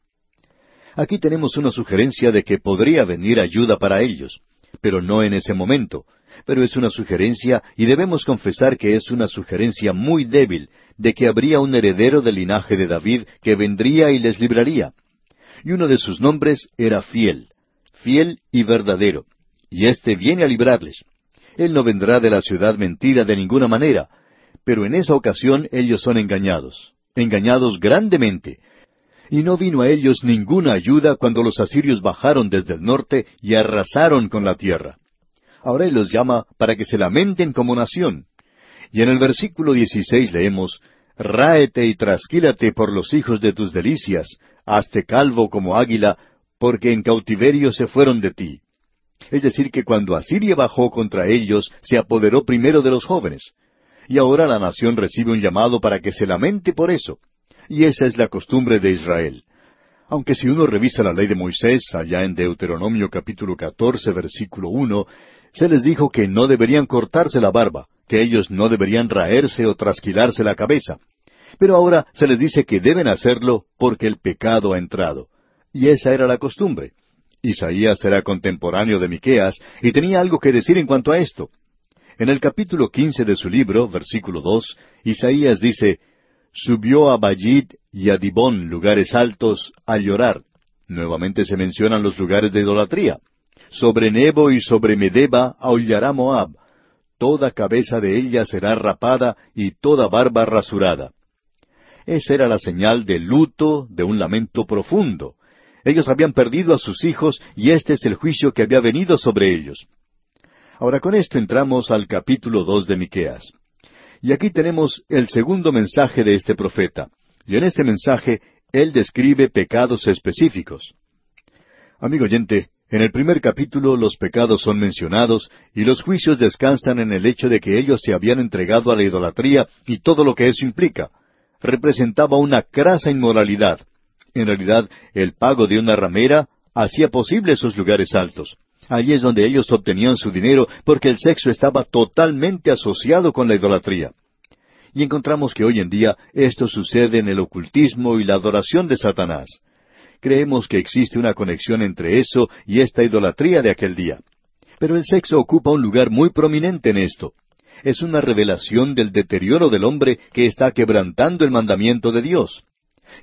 Aquí tenemos una sugerencia de que podría venir ayuda para ellos, pero no en ese momento. Pero es una sugerencia y debemos confesar que es una sugerencia muy débil de que habría un heredero del linaje de David que vendría y les libraría. Y uno de sus nombres era fiel, fiel y verdadero, y éste viene a librarles. Él no vendrá de la ciudad mentira de ninguna manera, pero en esa ocasión ellos son engañados, engañados grandemente, y no vino a ellos ninguna ayuda cuando los asirios bajaron desde el norte y arrasaron con la tierra. Ahora Él los llama para que se lamenten como nación. Y en el versículo 16 leemos, Ráete y trasquílate por los hijos de tus delicias, hazte calvo como águila, porque en cautiverio se fueron de ti. Es decir, que cuando Asiria bajó contra ellos, se apoderó primero de los jóvenes. Y ahora la nación recibe un llamado para que se lamente por eso. Y esa es la costumbre de Israel. Aunque si uno revisa la ley de Moisés, allá en Deuteronomio capítulo 14, versículo uno, se les dijo que no deberían cortarse la barba, que ellos no deberían raerse o trasquilarse la cabeza. Pero ahora se les dice que deben hacerlo porque el pecado ha entrado. Y esa era la costumbre. Isaías era contemporáneo de Miqueas y tenía algo que decir en cuanto a esto. En el capítulo quince de su libro, versículo dos, Isaías dice, subió a Bayid y a Dibón, lugares altos, a llorar. Nuevamente se mencionan los lugares de idolatría. Sobre Nebo y sobre Medeba aullará Moab. Toda cabeza de ella será rapada y toda barba rasurada. Esa era la señal de luto, de un lamento profundo. Ellos habían perdido a sus hijos y este es el juicio que había venido sobre ellos. Ahora con esto entramos al capítulo dos de Miqueas. Y aquí tenemos el segundo mensaje de este profeta. Y en este mensaje él describe pecados específicos. Amigo oyente, en el primer capítulo los pecados son mencionados y los juicios descansan en el hecho de que ellos se habían entregado a la idolatría y todo lo que eso implica. Representaba una crasa inmoralidad. En realidad, el pago de una ramera hacía posible esos lugares altos. Allí es donde ellos obtenían su dinero porque el sexo estaba totalmente asociado con la idolatría. Y encontramos que hoy en día esto sucede en el ocultismo y la adoración de Satanás creemos que existe una conexión entre eso y esta idolatría de aquel día. Pero el sexo ocupa un lugar muy prominente en esto. Es una revelación del deterioro del hombre que está quebrantando el mandamiento de Dios.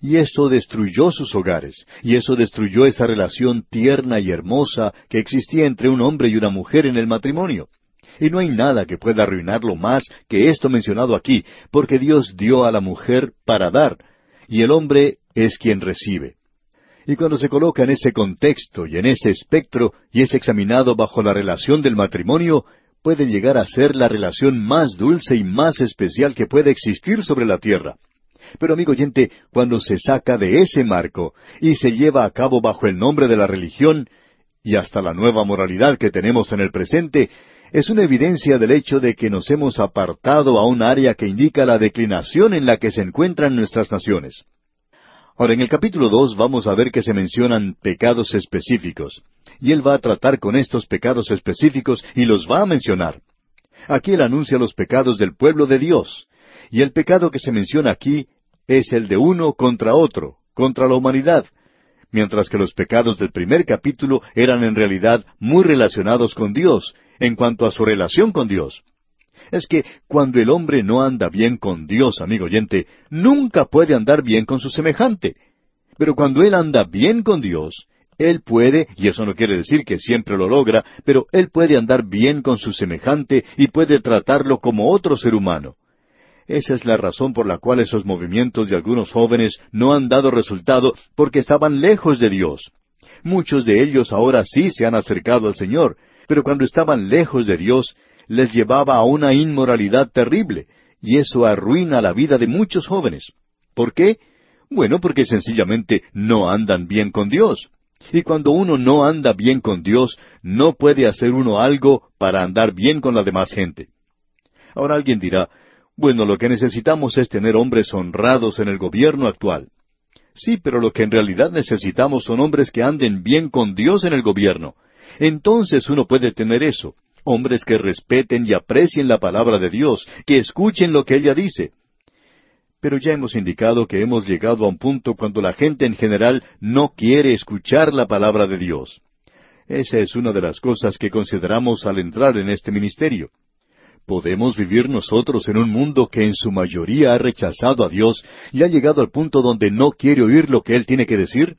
Y eso destruyó sus hogares, y eso destruyó esa relación tierna y hermosa que existía entre un hombre y una mujer en el matrimonio. Y no hay nada que pueda arruinarlo más que esto mencionado aquí, porque Dios dio a la mujer para dar, y el hombre es quien recibe. Y cuando se coloca en ese contexto y en ese espectro y es examinado bajo la relación del matrimonio, puede llegar a ser la relación más dulce y más especial que puede existir sobre la tierra. Pero amigo oyente, cuando se saca de ese marco y se lleva a cabo bajo el nombre de la religión y hasta la nueva moralidad que tenemos en el presente, es una evidencia del hecho de que nos hemos apartado a un área que indica la declinación en la que se encuentran nuestras naciones. Ahora, en el capítulo dos vamos a ver que se mencionan pecados específicos, y él va a tratar con estos pecados específicos y los va a mencionar. Aquí él anuncia los pecados del pueblo de Dios, y el pecado que se menciona aquí es el de uno contra otro, contra la humanidad, mientras que los pecados del primer capítulo eran en realidad muy relacionados con Dios, en cuanto a su relación con Dios es que cuando el hombre no anda bien con Dios, amigo oyente, nunca puede andar bien con su semejante. Pero cuando él anda bien con Dios, él puede, y eso no quiere decir que siempre lo logra, pero él puede andar bien con su semejante y puede tratarlo como otro ser humano. Esa es la razón por la cual esos movimientos de algunos jóvenes no han dado resultado porque estaban lejos de Dios. Muchos de ellos ahora sí se han acercado al Señor, pero cuando estaban lejos de Dios, les llevaba a una inmoralidad terrible, y eso arruina la vida de muchos jóvenes. ¿Por qué? Bueno, porque sencillamente no andan bien con Dios. Y cuando uno no anda bien con Dios, no puede hacer uno algo para andar bien con la demás gente. Ahora alguien dirá, bueno, lo que necesitamos es tener hombres honrados en el gobierno actual. Sí, pero lo que en realidad necesitamos son hombres que anden bien con Dios en el gobierno. Entonces uno puede tener eso hombres que respeten y aprecien la palabra de Dios, que escuchen lo que ella dice. Pero ya hemos indicado que hemos llegado a un punto cuando la gente en general no quiere escuchar la palabra de Dios. Esa es una de las cosas que consideramos al entrar en este ministerio. ¿Podemos vivir nosotros en un mundo que en su mayoría ha rechazado a Dios y ha llegado al punto donde no quiere oír lo que Él tiene que decir?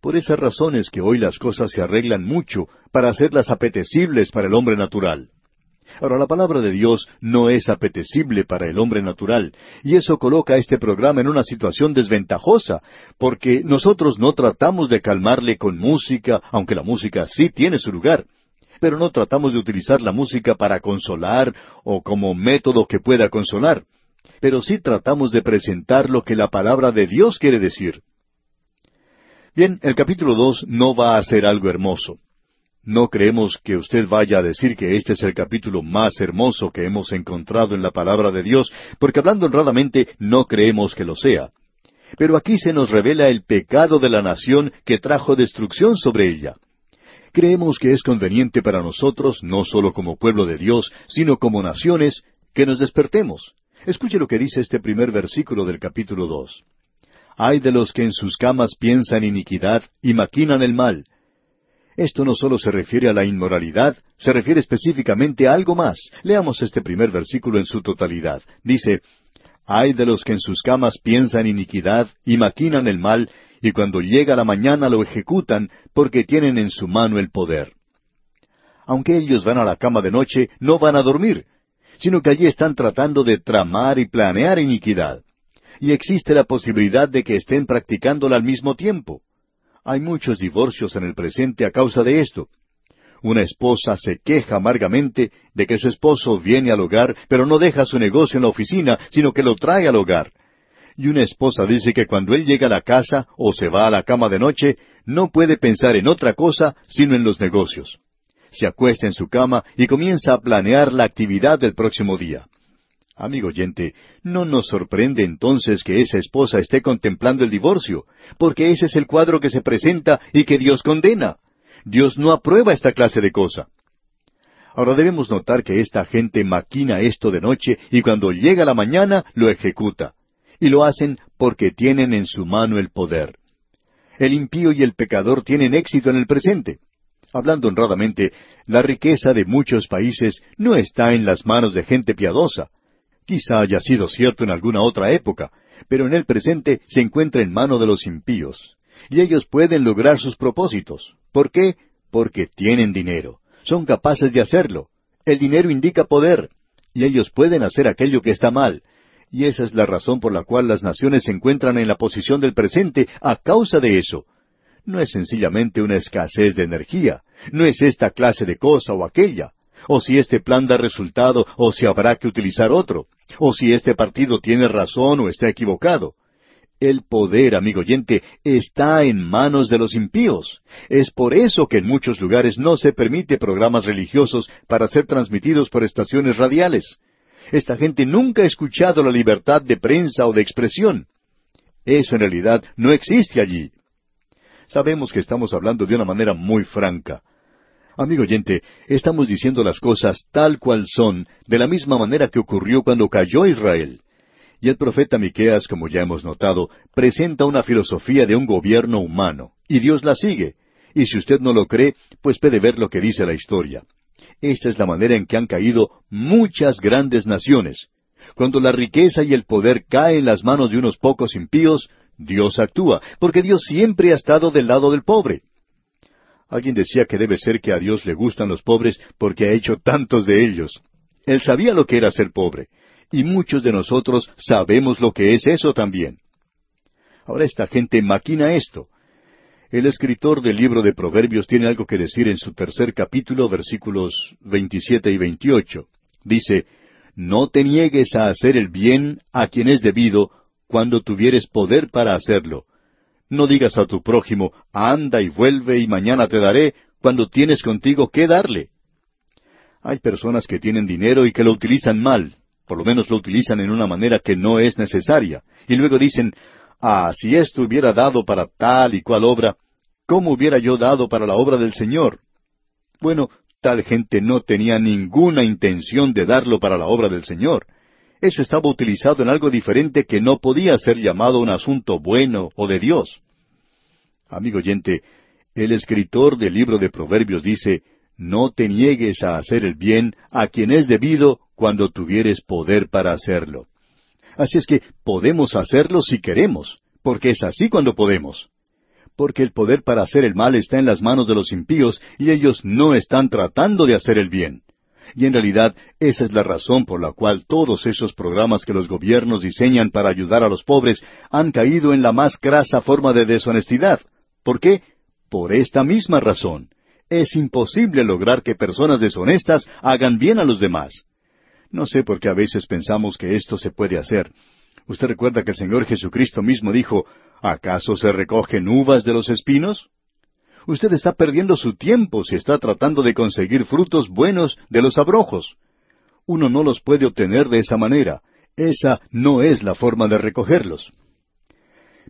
Por esas razones que hoy las cosas se arreglan mucho para hacerlas apetecibles para el hombre natural. Ahora, la palabra de Dios no es apetecible para el hombre natural, y eso coloca a este programa en una situación desventajosa, porque nosotros no tratamos de calmarle con música, aunque la música sí tiene su lugar, pero no tratamos de utilizar la música para consolar o como método que pueda consolar, pero sí tratamos de presentar lo que la palabra de Dios quiere decir. Bien, el capítulo dos no va a ser algo hermoso. No creemos que usted vaya a decir que este es el capítulo más hermoso que hemos encontrado en la palabra de Dios, porque hablando honradamente no creemos que lo sea. Pero aquí se nos revela el pecado de la nación que trajo destrucción sobre ella. Creemos que es conveniente para nosotros, no solo como pueblo de Dios, sino como naciones, que nos despertemos. Escuche lo que dice este primer versículo del capítulo dos. Hay de los que en sus camas piensan iniquidad y maquinan el mal. Esto no solo se refiere a la inmoralidad, se refiere específicamente a algo más. Leamos este primer versículo en su totalidad. Dice, Hay de los que en sus camas piensan iniquidad y maquinan el mal, y cuando llega la mañana lo ejecutan, porque tienen en su mano el poder. Aunque ellos van a la cama de noche, no van a dormir, sino que allí están tratando de tramar y planear iniquidad y existe la posibilidad de que estén practicándola al mismo tiempo. Hay muchos divorcios en el presente a causa de esto. Una esposa se queja amargamente de que su esposo viene al hogar, pero no deja su negocio en la oficina, sino que lo trae al hogar. Y una esposa dice que cuando él llega a la casa o se va a la cama de noche, no puede pensar en otra cosa sino en los negocios. Se acuesta en su cama y comienza a planear la actividad del próximo día. Amigo oyente, no nos sorprende entonces que esa esposa esté contemplando el divorcio, porque ese es el cuadro que se presenta y que Dios condena. Dios no aprueba esta clase de cosa. Ahora debemos notar que esta gente maquina esto de noche y cuando llega la mañana lo ejecuta. Y lo hacen porque tienen en su mano el poder. El impío y el pecador tienen éxito en el presente. Hablando honradamente, la riqueza de muchos países no está en las manos de gente piadosa. Quizá haya sido cierto en alguna otra época, pero en el presente se encuentra en mano de los impíos. Y ellos pueden lograr sus propósitos. ¿Por qué? Porque tienen dinero. Son capaces de hacerlo. El dinero indica poder. Y ellos pueden hacer aquello que está mal. Y esa es la razón por la cual las naciones se encuentran en la posición del presente a causa de eso. No es sencillamente una escasez de energía. No es esta clase de cosa o aquella. O si este plan da resultado o si habrá que utilizar otro. O si este partido tiene razón o está equivocado. El poder, amigo oyente, está en manos de los impíos. Es por eso que en muchos lugares no se permite programas religiosos para ser transmitidos por estaciones radiales. Esta gente nunca ha escuchado la libertad de prensa o de expresión. Eso en realidad no existe allí. Sabemos que estamos hablando de una manera muy franca. Amigo oyente, estamos diciendo las cosas tal cual son, de la misma manera que ocurrió cuando cayó Israel. Y el profeta Miqueas, como ya hemos notado, presenta una filosofía de un gobierno humano, y Dios la sigue. Y si usted no lo cree, pues puede ver lo que dice la historia. Esta es la manera en que han caído muchas grandes naciones. Cuando la riqueza y el poder caen en las manos de unos pocos impíos, Dios actúa, porque Dios siempre ha estado del lado del pobre. Alguien decía que debe ser que a Dios le gustan los pobres porque ha hecho tantos de ellos. Él sabía lo que era ser pobre, y muchos de nosotros sabemos lo que es eso también. Ahora esta gente maquina esto. El escritor del libro de Proverbios tiene algo que decir en su tercer capítulo, versículos 27 y 28. Dice, No te niegues a hacer el bien a quien es debido cuando tuvieres poder para hacerlo. No digas a tu prójimo, anda y vuelve y mañana te daré, cuando tienes contigo qué darle. Hay personas que tienen dinero y que lo utilizan mal, por lo menos lo utilizan en una manera que no es necesaria. Y luego dicen, ah, si esto hubiera dado para tal y cual obra, ¿cómo hubiera yo dado para la obra del Señor? Bueno, tal gente no tenía ninguna intención de darlo para la obra del Señor. Eso estaba utilizado en algo diferente que no podía ser llamado un asunto bueno o de Dios. Amigo oyente, el escritor del libro de Proverbios dice, no te niegues a hacer el bien a quien es debido cuando tuvieres poder para hacerlo. Así es que podemos hacerlo si queremos, porque es así cuando podemos. Porque el poder para hacer el mal está en las manos de los impíos y ellos no están tratando de hacer el bien. Y en realidad esa es la razón por la cual todos esos programas que los gobiernos diseñan para ayudar a los pobres han caído en la más grasa forma de deshonestidad. ¿Por qué? Por esta misma razón. Es imposible lograr que personas deshonestas hagan bien a los demás. No sé por qué a veces pensamos que esto se puede hacer. Usted recuerda que el Señor Jesucristo mismo dijo, ¿acaso se recogen uvas de los espinos? Usted está perdiendo su tiempo si está tratando de conseguir frutos buenos de los abrojos. Uno no los puede obtener de esa manera. Esa no es la forma de recogerlos.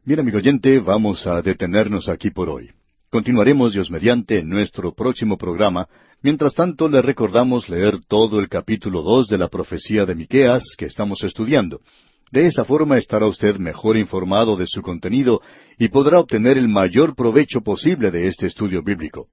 Bien, amigo oyente, vamos a detenernos aquí por hoy. Continuaremos, Dios mediante, en nuestro próximo programa. Mientras tanto, le recordamos leer todo el capítulo dos de la profecía de Miqueas que estamos estudiando. De esa forma estará usted mejor informado de su contenido y podrá obtener el mayor provecho posible de este estudio bíblico.